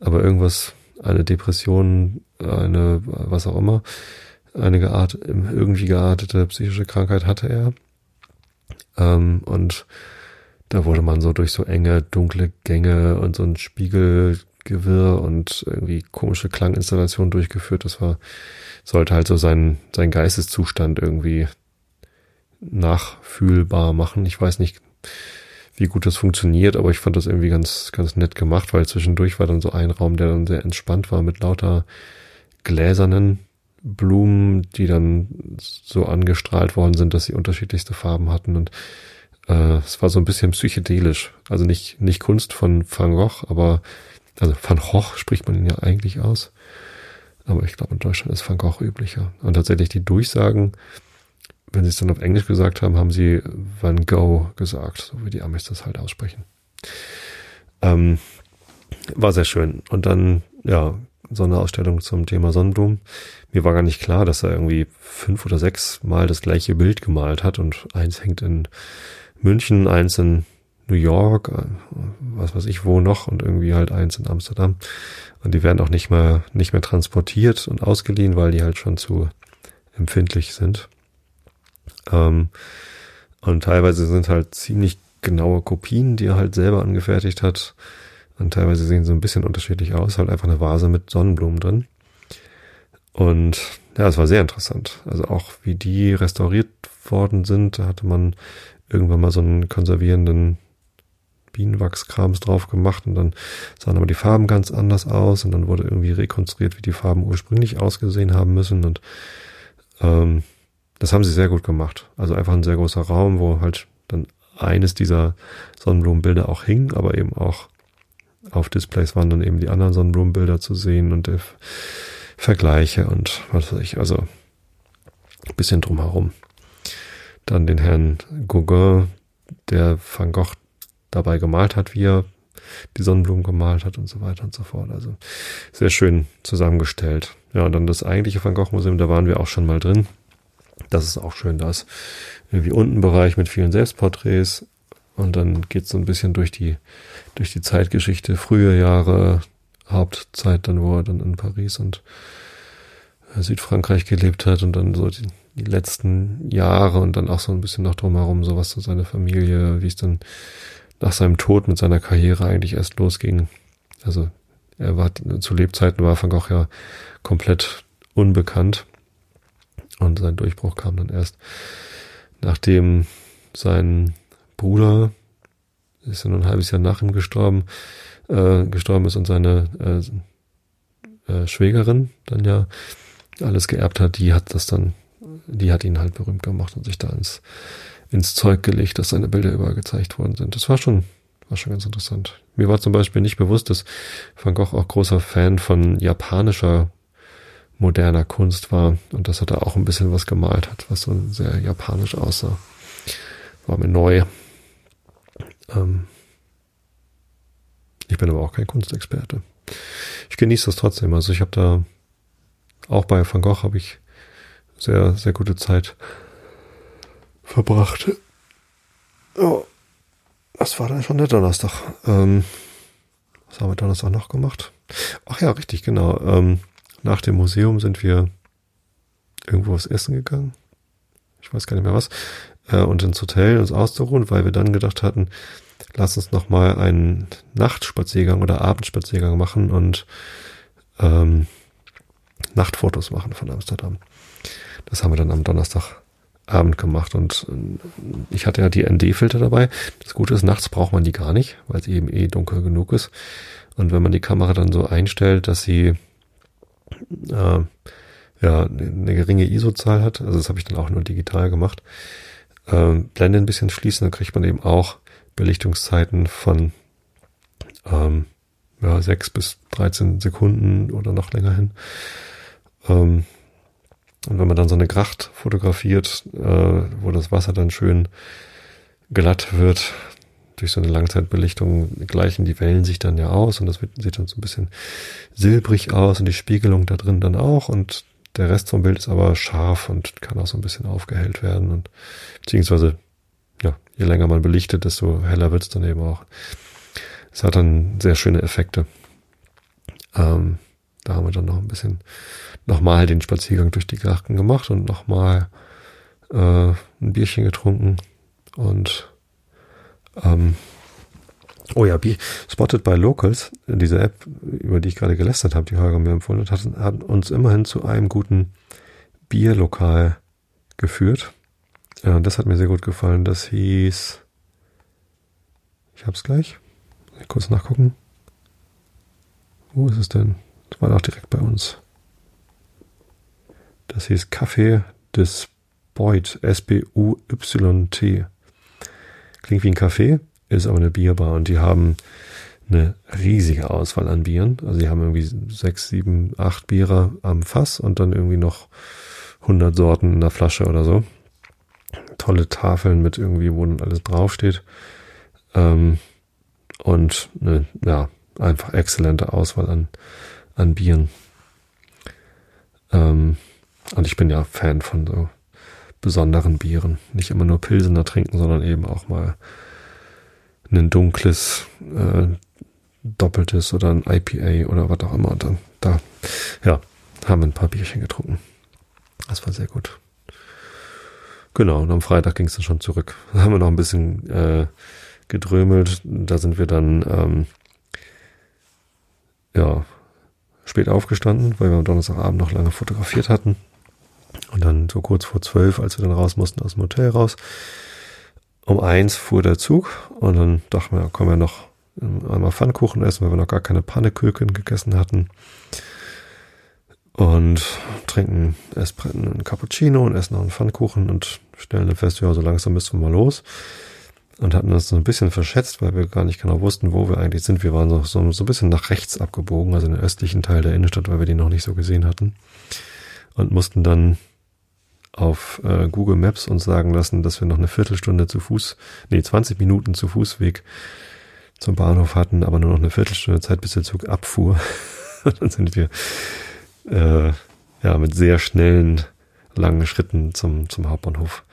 aber irgendwas eine Depression, eine, was auch immer, eine geart, irgendwie geartete psychische Krankheit hatte er. Ähm, und da wurde man so durch so enge, dunkle Gänge und so ein Spiegelgewirr und irgendwie komische Klanginstallationen durchgeführt. Das war, sollte halt so sein, sein Geisteszustand irgendwie nachfühlbar machen. Ich weiß nicht, wie gut das funktioniert, aber ich fand das irgendwie ganz, ganz nett gemacht, weil zwischendurch war dann so ein Raum, der dann sehr entspannt war mit lauter gläsernen Blumen, die dann so angestrahlt worden sind, dass sie unterschiedlichste Farben hatten und äh, es war so ein bisschen psychedelisch. Also nicht, nicht Kunst von Van Gogh, aber also Van Gogh spricht man ihn ja eigentlich aus. Aber ich glaube, in Deutschland ist Van Gogh üblicher. Und tatsächlich die Durchsagen wenn sie es dann auf Englisch gesagt haben, haben sie Van Gogh gesagt, so wie die Amis das halt aussprechen. Ähm, war sehr schön. Und dann, ja, so eine Ausstellung zum Thema Sonnenblumen. Mir war gar nicht klar, dass er irgendwie fünf oder sechs Mal das gleiche Bild gemalt hat und eins hängt in München, eins in New York, äh, was weiß ich wo noch und irgendwie halt eins in Amsterdam. Und die werden auch nicht mehr, nicht mehr transportiert und ausgeliehen, weil die halt schon zu empfindlich sind. Ähm, und teilweise sind halt ziemlich genaue Kopien, die er halt selber angefertigt hat. Und teilweise sehen sie ein bisschen unterschiedlich aus, halt einfach eine Vase mit Sonnenblumen drin. Und ja, es war sehr interessant. Also auch wie die restauriert worden sind, da hatte man irgendwann mal so einen konservierenden Bienenwachskrams drauf gemacht und dann sahen aber die Farben ganz anders aus und dann wurde irgendwie rekonstruiert, wie die Farben ursprünglich ausgesehen haben müssen und ähm, das haben sie sehr gut gemacht. Also einfach ein sehr großer Raum, wo halt dann eines dieser Sonnenblumenbilder auch hing, aber eben auch auf Displays waren dann eben die anderen Sonnenblumenbilder zu sehen und Vergleiche und was weiß ich, also ein bisschen drumherum. Dann den Herrn Gauguin, der Van Gogh dabei gemalt hat, wie er die Sonnenblumen gemalt hat und so weiter und so fort. Also sehr schön zusammengestellt. Ja, und dann das eigentliche Van Gogh Museum, da waren wir auch schon mal drin. Das ist auch schön. Da ist irgendwie unten Bereich mit vielen Selbstporträts und dann geht es so ein bisschen durch die, durch die Zeitgeschichte, frühe Jahre, Hauptzeit dann, wo er dann in Paris und äh, Südfrankreich gelebt hat und dann so die, die letzten Jahre und dann auch so ein bisschen noch drumherum, so was so seine Familie, wie es dann nach seinem Tod mit seiner Karriere eigentlich erst losging. Also er war zu Lebzeiten war Van Gogh ja komplett unbekannt und sein Durchbruch kam dann erst nachdem sein Bruder ist ja nur ein halbes Jahr nach ihm gestorben, äh, gestorben ist und seine äh, äh, Schwägerin dann ja alles geerbt hat, die hat das dann, die hat ihn halt berühmt gemacht und sich da ins ins Zeug gelegt, dass seine Bilder überall gezeigt worden sind. Das war schon, war schon ganz interessant. Mir war zum Beispiel nicht bewusst, dass Van Gogh auch großer Fan von japanischer moderner Kunst war und dass er da auch ein bisschen was gemalt hat, was so sehr japanisch aussah. War mir neu. Ähm ich bin aber auch kein Kunstexperte. Ich genieße das trotzdem. Also ich habe da auch bei Van Gogh habe ich sehr, sehr gute Zeit verbracht. Oh, das war dann schon der Donnerstag. Ähm, was haben wir Donnerstag noch gemacht? Ach ja, richtig, genau. Ähm, nach dem Museum sind wir irgendwo was essen gegangen. Ich weiß gar nicht mehr was. Äh, und ins Hotel uns auszuruhen, weil wir dann gedacht hatten, lass uns noch mal einen Nachtspaziergang oder Abendspaziergang machen und ähm, Nachtfotos machen von Amsterdam. Das haben wir dann am Donnerstag Abend gemacht und äh, ich hatte ja die ND-Filter dabei. Das Gute ist, nachts braucht man die gar nicht, weil sie eben eh dunkel genug ist. Und wenn man die Kamera dann so einstellt, dass sie äh, ja eine geringe ISO-Zahl hat, also das habe ich dann auch nur digital gemacht, äh, Blende ein bisschen schließen, dann kriegt man eben auch Belichtungszeiten von ähm, ja, 6 bis 13 Sekunden oder noch länger hin. Ähm, und wenn man dann so eine Gracht fotografiert, äh, wo das Wasser dann schön glatt wird, durch so eine Langzeitbelichtung gleichen die Wellen sich dann ja aus und das wird, sieht dann so ein bisschen silbrig aus und die Spiegelung da drin dann auch und der Rest vom Bild ist aber scharf und kann auch so ein bisschen aufgehellt werden und beziehungsweise ja, je länger man belichtet, desto heller wird's dann eben auch. Es hat dann sehr schöne Effekte. Ähm, da haben wir dann noch ein bisschen nochmal den Spaziergang durch die Grachten gemacht und nochmal äh, ein Bierchen getrunken und ähm, oh ja, Bier, Spotted by Locals, diese App, über die ich gerade gelästert habe, die Holger mir empfohlen hat, hat uns immerhin zu einem guten Bierlokal geführt. Und das hat mir sehr gut gefallen. Das hieß, ich hab's gleich, kurz nachgucken. Wo ist es denn? Das war doch direkt bei uns. Das hieß Café des Beut, S-B-U-Y-T. Klingt wie ein Café, ist aber eine Bierbar und die haben eine riesige Auswahl an Bieren. Also die haben irgendwie sechs, sieben, acht Biere am Fass und dann irgendwie noch 100 Sorten in der Flasche oder so. Tolle Tafeln mit irgendwie, wo dann alles draufsteht. Ähm, und eine, ja, einfach exzellente Auswahl an, an Bieren. Ähm, und ich bin ja Fan von so besonderen Bieren. Nicht immer nur Pilsener trinken, sondern eben auch mal ein dunkles, äh, doppeltes oder ein IPA oder was auch immer. Und dann, da, ja, haben wir ein paar Bierchen getrunken. Das war sehr gut. Genau, und am Freitag ging es dann schon zurück. Da [laughs] haben wir noch ein bisschen äh, gedrömelt. Da sind wir dann ähm, ja spät aufgestanden, weil wir am Donnerstagabend noch lange fotografiert hatten. Und dann so kurz vor zwölf, als wir dann raus mussten aus dem Hotel raus, um eins fuhr der Zug und dann dachten wir, können wir noch einmal Pfannkuchen essen, weil wir noch gar keine Pannekuchen gegessen hatten. Und trinken einen Cappuccino und essen noch einen Pfannkuchen und stellen dann fest, ja, so langsam müssen wir mal los. und hatten uns so ein bisschen verschätzt, weil wir gar nicht genau wussten, wo wir eigentlich sind. Wir waren so, so, so ein bisschen nach rechts abgebogen, also in den östlichen Teil der Innenstadt, weil wir die noch nicht so gesehen hatten. Und mussten dann auf äh, Google Maps uns sagen lassen, dass wir noch eine Viertelstunde zu Fuß, nee, 20 Minuten zu Fußweg zum Bahnhof hatten, aber nur noch eine Viertelstunde Zeit, bis der Zug abfuhr. [laughs] dann sind wir äh, ja mit sehr schnellen, langen Schritten zum, zum Hauptbahnhof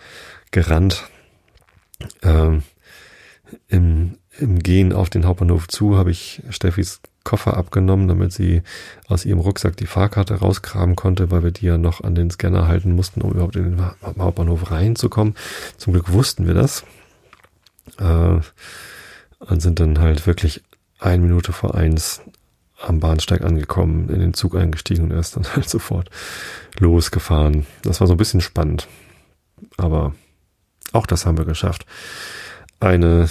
gerannt. Ähm, im, Im Gehen auf den Hauptbahnhof zu habe ich Steffis Koffer abgenommen, damit sie aus ihrem Rucksack die Fahrkarte rausgraben konnte, weil wir die ja noch an den Scanner halten mussten, um überhaupt in den Hauptbahnhof reinzukommen. Zum Glück wussten wir das. Äh, und sind dann halt wirklich eine Minute vor eins am Bahnsteig angekommen, in den Zug eingestiegen und erst dann [laughs] halt sofort losgefahren. Das war so ein bisschen spannend. Aber auch das haben wir geschafft. Eine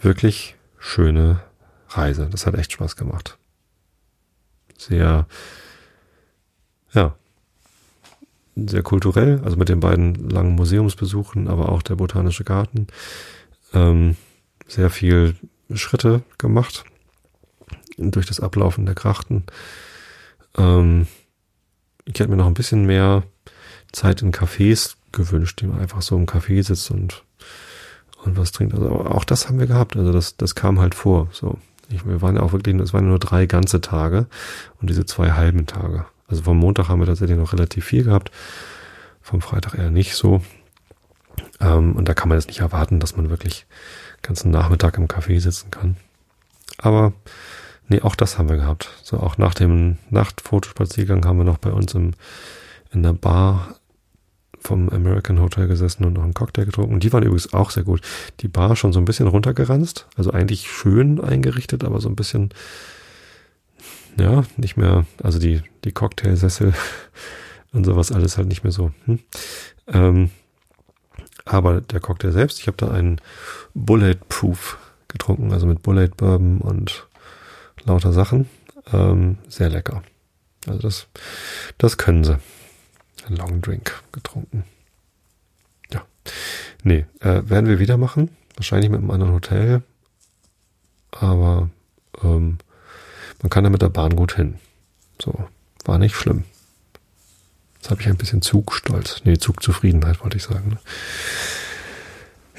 wirklich schöne Reise. Das hat echt Spaß gemacht. Sehr, ja, sehr kulturell, also mit den beiden langen Museumsbesuchen, aber auch der Botanische Garten. Ähm, sehr viel Schritte gemacht durch das Ablaufen der Krachten. Ähm, ich hätte mir noch ein bisschen mehr Zeit in Cafés gewünscht, die man einfach so im Café sitzt und, und was trinkt. Also auch das haben wir gehabt. Also das, das kam halt vor. So. Ich, wir waren ja auch wirklich, es waren nur drei ganze Tage und diese zwei halben Tage. Also vom Montag haben wir tatsächlich noch relativ viel gehabt, vom Freitag eher nicht so. Ähm, und da kann man jetzt nicht erwarten, dass man wirklich ganzen Nachmittag im Café sitzen kann. Aber nee, auch das haben wir gehabt. So auch nach dem Nachtfotospaziergang haben wir noch bei uns im, in der Bar vom American Hotel gesessen und noch einen Cocktail getrunken. Die waren übrigens auch sehr gut. Die Bar schon so ein bisschen runtergeranzt. Also eigentlich schön eingerichtet, aber so ein bisschen, ja, nicht mehr, also die, die Cocktailsessel [laughs] und sowas alles halt nicht mehr so. Hm. Ähm, aber der Cocktail selbst, ich habe da einen Bulletproof getrunken, also mit Bullet Bourbon und lauter Sachen. Ähm, sehr lecker. Also das, das können sie. Ein Long Drink getrunken. Ja. Nee, äh, werden wir wieder machen. Wahrscheinlich mit einem anderen Hotel. Aber ähm, man kann da mit der Bahn gut hin. So, war nicht schlimm. Jetzt habe ich ein bisschen Zugstolz. Nee, Zugzufriedenheit wollte ich sagen. Ne?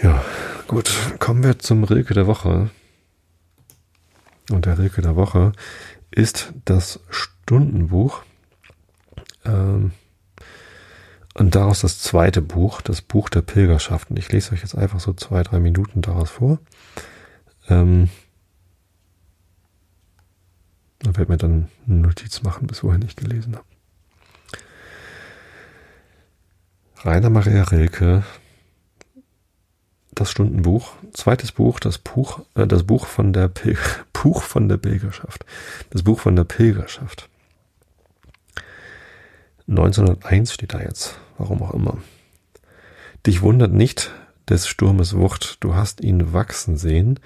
Ja, gut. Kommen wir zum Rilke der Woche. Und der Rilke der Woche ist das Stundenbuch. Ähm, und daraus das zweite Buch, das Buch der Pilgerschaften. Ich lese euch jetzt einfach so zwei, drei Minuten daraus vor. Ähm, und werde mir dann eine Notiz machen, bis wohin ich gelesen habe. Rainer Maria Rilke, das Stundenbuch, zweites Buch, das Buch, äh, das Buch von der Pil [laughs] Buch von der Pilgerschaft, das Buch von der Pilgerschaft. 1901 steht da jetzt, warum auch immer. Dich wundert nicht des Sturmes Wucht, du hast ihn wachsen sehen,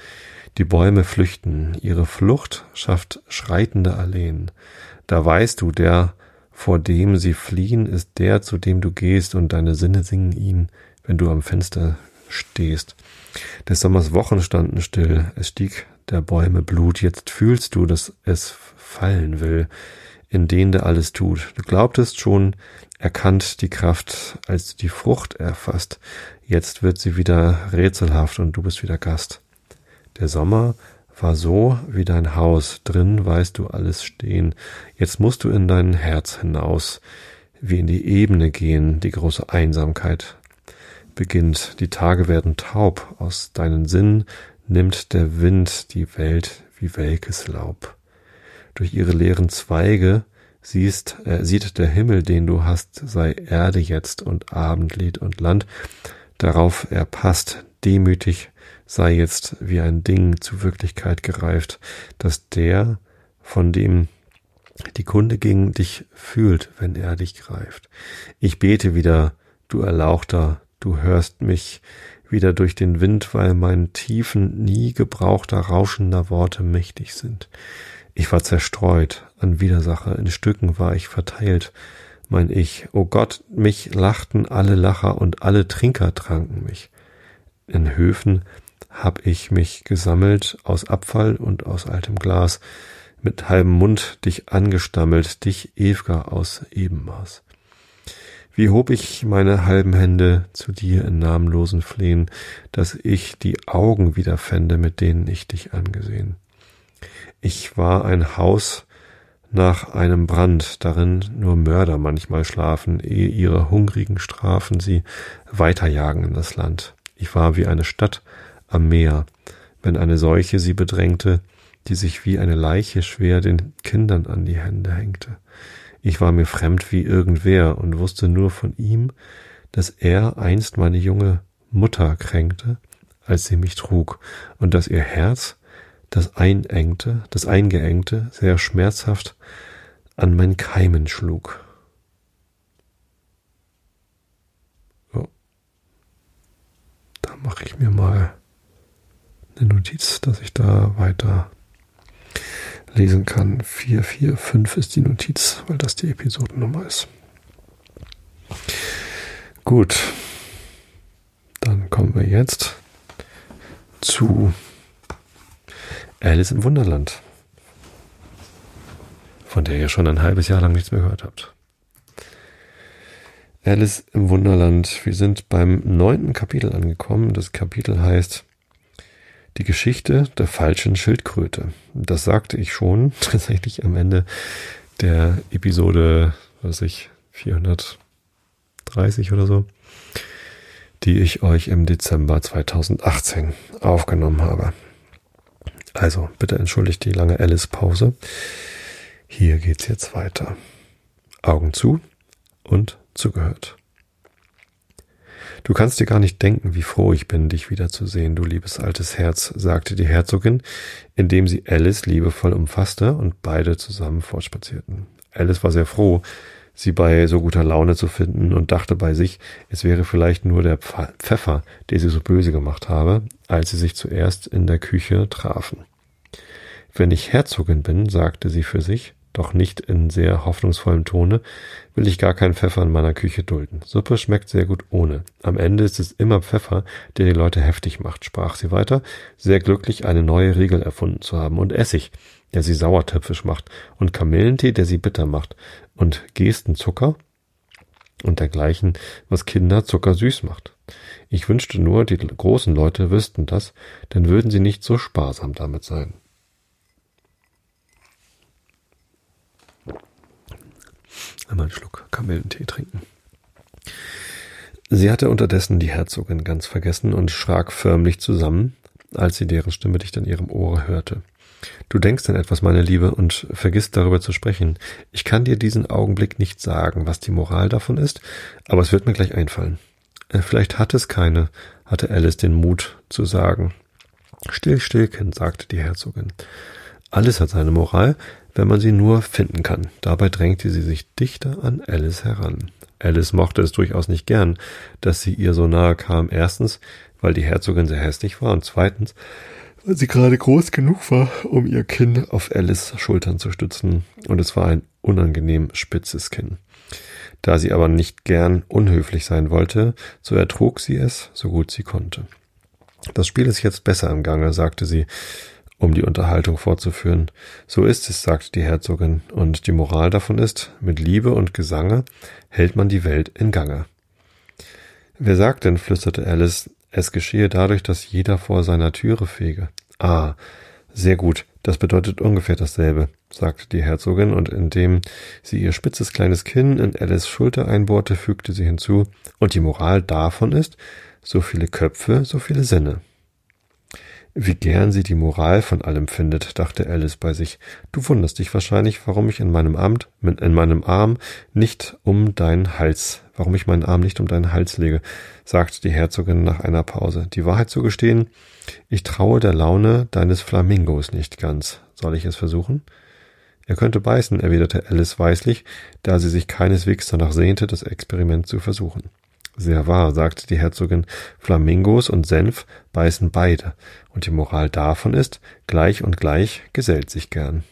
die Bäume flüchten, ihre Flucht schafft schreitende Alleen. Da weißt du, der, vor dem sie fliehen, ist der, zu dem du gehst, und deine Sinne singen ihn, wenn du am Fenster stehst. Des Sommers Wochen standen still, es stieg der Bäume Blut, jetzt fühlst du, dass es fallen will in den der alles tut. Du glaubtest schon, erkannt die Kraft, als du die Frucht erfasst. Jetzt wird sie wieder rätselhaft und du bist wieder Gast. Der Sommer war so wie dein Haus, drin weißt du alles stehen. Jetzt musst du in dein Herz hinaus, wie in die Ebene gehen, die große Einsamkeit beginnt. Die Tage werden taub, aus deinen Sinnen nimmt der Wind die Welt wie welkes Laub durch ihre leeren Zweige siehst, äh, sieht der Himmel, den du hast, sei Erde jetzt und Abendlied und Land. Darauf er passt, demütig sei jetzt wie ein Ding zu Wirklichkeit gereift, dass der, von dem die Kunde ging, dich fühlt, wenn er dich greift. Ich bete wieder, du Erlauchter, du hörst mich wieder durch den Wind, weil mein tiefen, nie gebrauchter, rauschender Worte mächtig sind. Ich war zerstreut, an Widersacher, in Stücken war ich verteilt, mein Ich. O Gott, mich lachten alle Lacher und alle Trinker tranken mich. in Höfen hab ich mich gesammelt aus Abfall und aus altem Glas, mit halbem Mund dich angestammelt, dich Ewga aus Ebenmaß. Wie hob ich meine halben Hände zu dir in namenlosen Flehen, dass ich die Augen wieder fände, mit denen ich dich angesehen. Ich war ein Haus nach einem Brand, darin nur Mörder manchmal schlafen, ehe ihre hungrigen Strafen sie weiterjagen in das Land. Ich war wie eine Stadt am Meer, wenn eine Seuche sie bedrängte, die sich wie eine Leiche schwer den Kindern an die Hände hängte. Ich war mir fremd wie irgendwer und wusste nur von ihm, dass er einst meine junge Mutter kränkte, als sie mich trug, und dass ihr Herz, das einengte, das eingeengte, sehr schmerzhaft an mein Keimen schlug. So. Da mache ich mir mal eine Notiz, dass ich da weiter lesen kann. 445 ist die Notiz, weil das die Episodennummer ist. Gut. Dann kommen wir jetzt zu Alice im Wunderland, von der ihr schon ein halbes Jahr lang nichts mehr gehört habt. Alice im Wunderland. Wir sind beim neunten Kapitel angekommen. Das Kapitel heißt die Geschichte der falschen Schildkröte. Das sagte ich schon [laughs] tatsächlich am Ende der Episode, was ich, 430 oder so, die ich euch im Dezember 2018 aufgenommen habe. Also, bitte entschuldigt die lange Alice-Pause. Hier geht's jetzt weiter. Augen zu und zugehört. Du kannst dir gar nicht denken, wie froh ich bin, dich wiederzusehen, du liebes altes Herz, sagte die Herzogin, indem sie Alice liebevoll umfasste und beide zusammen fortspazierten. Alice war sehr froh, sie bei so guter Laune zu finden und dachte bei sich, es wäre vielleicht nur der Pfeffer, der sie so böse gemacht habe, als sie sich zuerst in der Küche trafen. Wenn ich Herzogin bin, sagte sie für sich, doch nicht in sehr hoffnungsvollem Tone, will ich gar keinen Pfeffer in meiner Küche dulden. Suppe schmeckt sehr gut ohne. Am Ende ist es immer Pfeffer, der die Leute heftig macht, sprach sie weiter, sehr glücklich eine neue Regel erfunden zu haben, und Essig, der sie sauertöpfisch macht, und Kamillentee, der sie bitter macht, und Gestenzucker und dergleichen, was Kinder zuckersüß macht. Ich wünschte nur, die großen Leute wüssten das, dann würden sie nicht so sparsam damit sein. einmal einen Schluck Kamillentee trinken. Sie hatte unterdessen die Herzogin ganz vergessen und schrak förmlich zusammen, als sie deren Stimme dicht an ihrem Ohre hörte. Du denkst an etwas, meine Liebe, und vergisst darüber zu sprechen. Ich kann dir diesen Augenblick nicht sagen, was die Moral davon ist, aber es wird mir gleich einfallen. Äh, vielleicht hat es keine, hatte Alice den Mut zu sagen. Still, still, Kind, sagte die Herzogin. Alles hat seine Moral, wenn man sie nur finden kann. Dabei drängte sie sich dichter an Alice heran. Alice mochte es durchaus nicht gern, dass sie ihr so nahe kam. Erstens, weil die Herzogin sehr hässlich war und zweitens, weil sie gerade groß genug war, um ihr Kinn auf Alice Schultern zu stützen und es war ein unangenehm spitzes Kinn. Da sie aber nicht gern unhöflich sein wollte, so ertrug sie es, so gut sie konnte. Das Spiel ist jetzt besser im Gange, sagte sie, um die Unterhaltung fortzuführen. So ist es, sagte die Herzogin, und die Moral davon ist, mit Liebe und Gesange hält man die Welt in Gange. Wer sagt denn, flüsterte Alice, es geschehe dadurch, dass jeder vor seiner Türe fege. Ah, sehr gut, das bedeutet ungefähr dasselbe, sagte die Herzogin, und indem sie ihr spitzes kleines Kinn in Alice Schulter einbohrte, fügte sie hinzu, und die Moral davon ist, so viele Köpfe, so viele Sinne. Wie gern sie die Moral von allem findet, dachte Alice bei sich. Du wunderst dich wahrscheinlich, warum ich in meinem Amt, in meinem Arm nicht um deinen Hals, warum ich meinen Arm nicht um deinen Hals lege, sagte die Herzogin nach einer Pause. Die Wahrheit zu gestehen, ich traue der Laune deines Flamingos nicht ganz. Soll ich es versuchen? Er könnte beißen, erwiderte Alice weislich, da sie sich keineswegs danach sehnte, das Experiment zu versuchen. Sehr wahr, sagte die Herzogin, Flamingos und Senf beißen beide, und die Moral davon ist, gleich und gleich gesellt sich gern.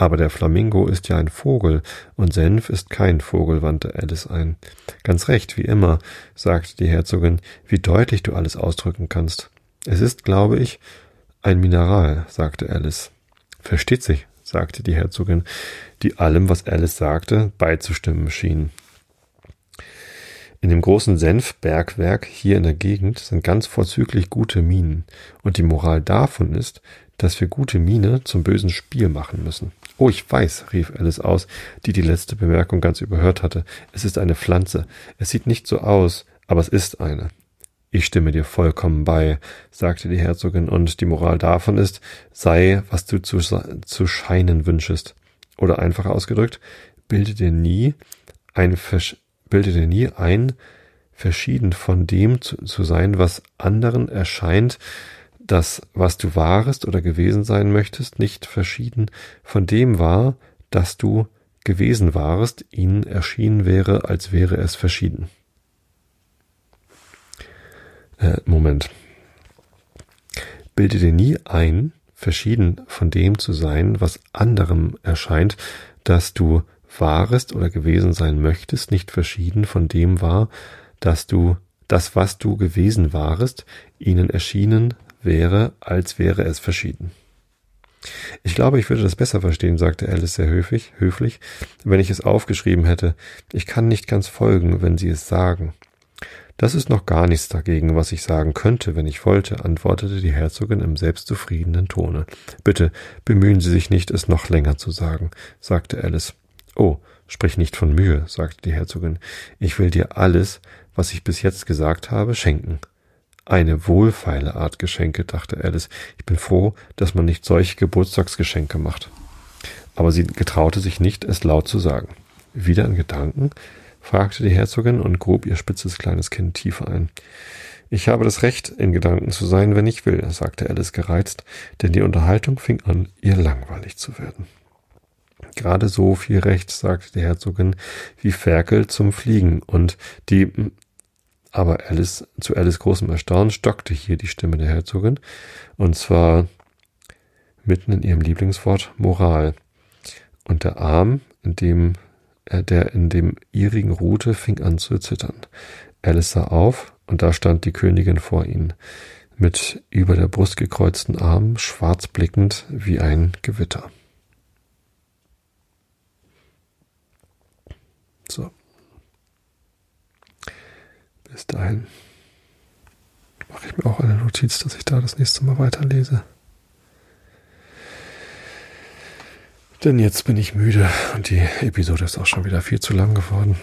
Aber der Flamingo ist ja ein Vogel und Senf ist kein Vogel, wandte Alice ein. Ganz recht, wie immer, sagte die Herzogin, wie deutlich du alles ausdrücken kannst. Es ist, glaube ich, ein Mineral, sagte Alice. Versteht sich, sagte die Herzogin, die allem, was Alice sagte, beizustimmen schien. In dem großen Senfbergwerk hier in der Gegend sind ganz vorzüglich gute Minen. Und die Moral davon ist, dass wir gute Mine zum bösen Spiel machen müssen. Oh, ich weiß, rief Alice aus, die die letzte Bemerkung ganz überhört hatte. Es ist eine Pflanze. Es sieht nicht so aus, aber es ist eine. Ich stimme dir vollkommen bei, sagte die Herzogin, und die Moral davon ist, sei, was du zu, zu scheinen wünschest. Oder einfach ausgedrückt, bilde dir nie ein bilde dir nie ein, verschieden von dem zu, zu sein, was anderen erscheint, das, was du warest oder gewesen sein möchtest, nicht verschieden von dem war, dass du gewesen warest, ihnen erschienen wäre, als wäre es verschieden. Äh, Moment. Bilde dir nie ein, verschieden von dem zu sein, was anderem erscheint, dass du warest oder gewesen sein möchtest, nicht verschieden von dem war, dass du das, was du gewesen warest, ihnen erschienen wäre, als wäre es verschieden. Ich glaube, ich würde das besser verstehen, sagte Alice sehr höflich, höflich, wenn ich es aufgeschrieben hätte. Ich kann nicht ganz folgen, wenn Sie es sagen. Das ist noch gar nichts dagegen, was ich sagen könnte, wenn ich wollte, antwortete die Herzogin im selbstzufriedenen Tone. Bitte bemühen Sie sich nicht, es noch länger zu sagen, sagte Alice. Oh, sprich nicht von Mühe, sagte die Herzogin. Ich will dir alles, was ich bis jetzt gesagt habe, schenken. Eine wohlfeile Art Geschenke, dachte Alice. Ich bin froh, dass man nicht solche Geburtstagsgeschenke macht. Aber sie getraute sich nicht, es laut zu sagen. Wieder in Gedanken? fragte die Herzogin und grub ihr spitzes kleines Kind tiefer ein. Ich habe das Recht, in Gedanken zu sein, wenn ich will, sagte Alice gereizt, denn die Unterhaltung fing an, ihr langweilig zu werden. Gerade so viel Recht, sagte die Herzogin, wie Ferkel zum Fliegen, und die aber Alice, zu Alice großem Erstaunen stockte hier die Stimme der Herzogin, und zwar mitten in ihrem Lieblingswort Moral. Und der Arm, in dem, äh, der in dem ihrigen ruhte, fing an zu zittern. Alice sah auf, und da stand die Königin vor ihnen, mit über der Brust gekreuzten Armen, schwarz blickend wie ein Gewitter. So. Bis dahin mache ich mir auch eine Notiz, dass ich da das nächste Mal weiterlese. Denn jetzt bin ich müde und die Episode ist auch schon wieder viel zu lang geworden.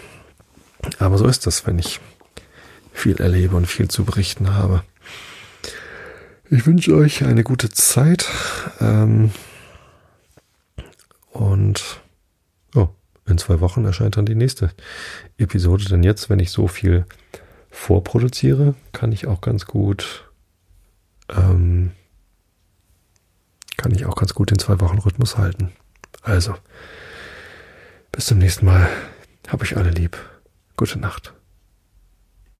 Aber so ist das, wenn ich viel erlebe und viel zu berichten habe. Ich wünsche euch eine gute Zeit. Ähm, und in zwei Wochen erscheint dann die nächste Episode. Denn jetzt, wenn ich so viel vorproduziere, kann ich auch ganz gut, ähm, kann ich auch ganz gut den zwei Wochen Rhythmus halten. Also, bis zum nächsten Mal. Hab euch alle lieb. Gute Nacht.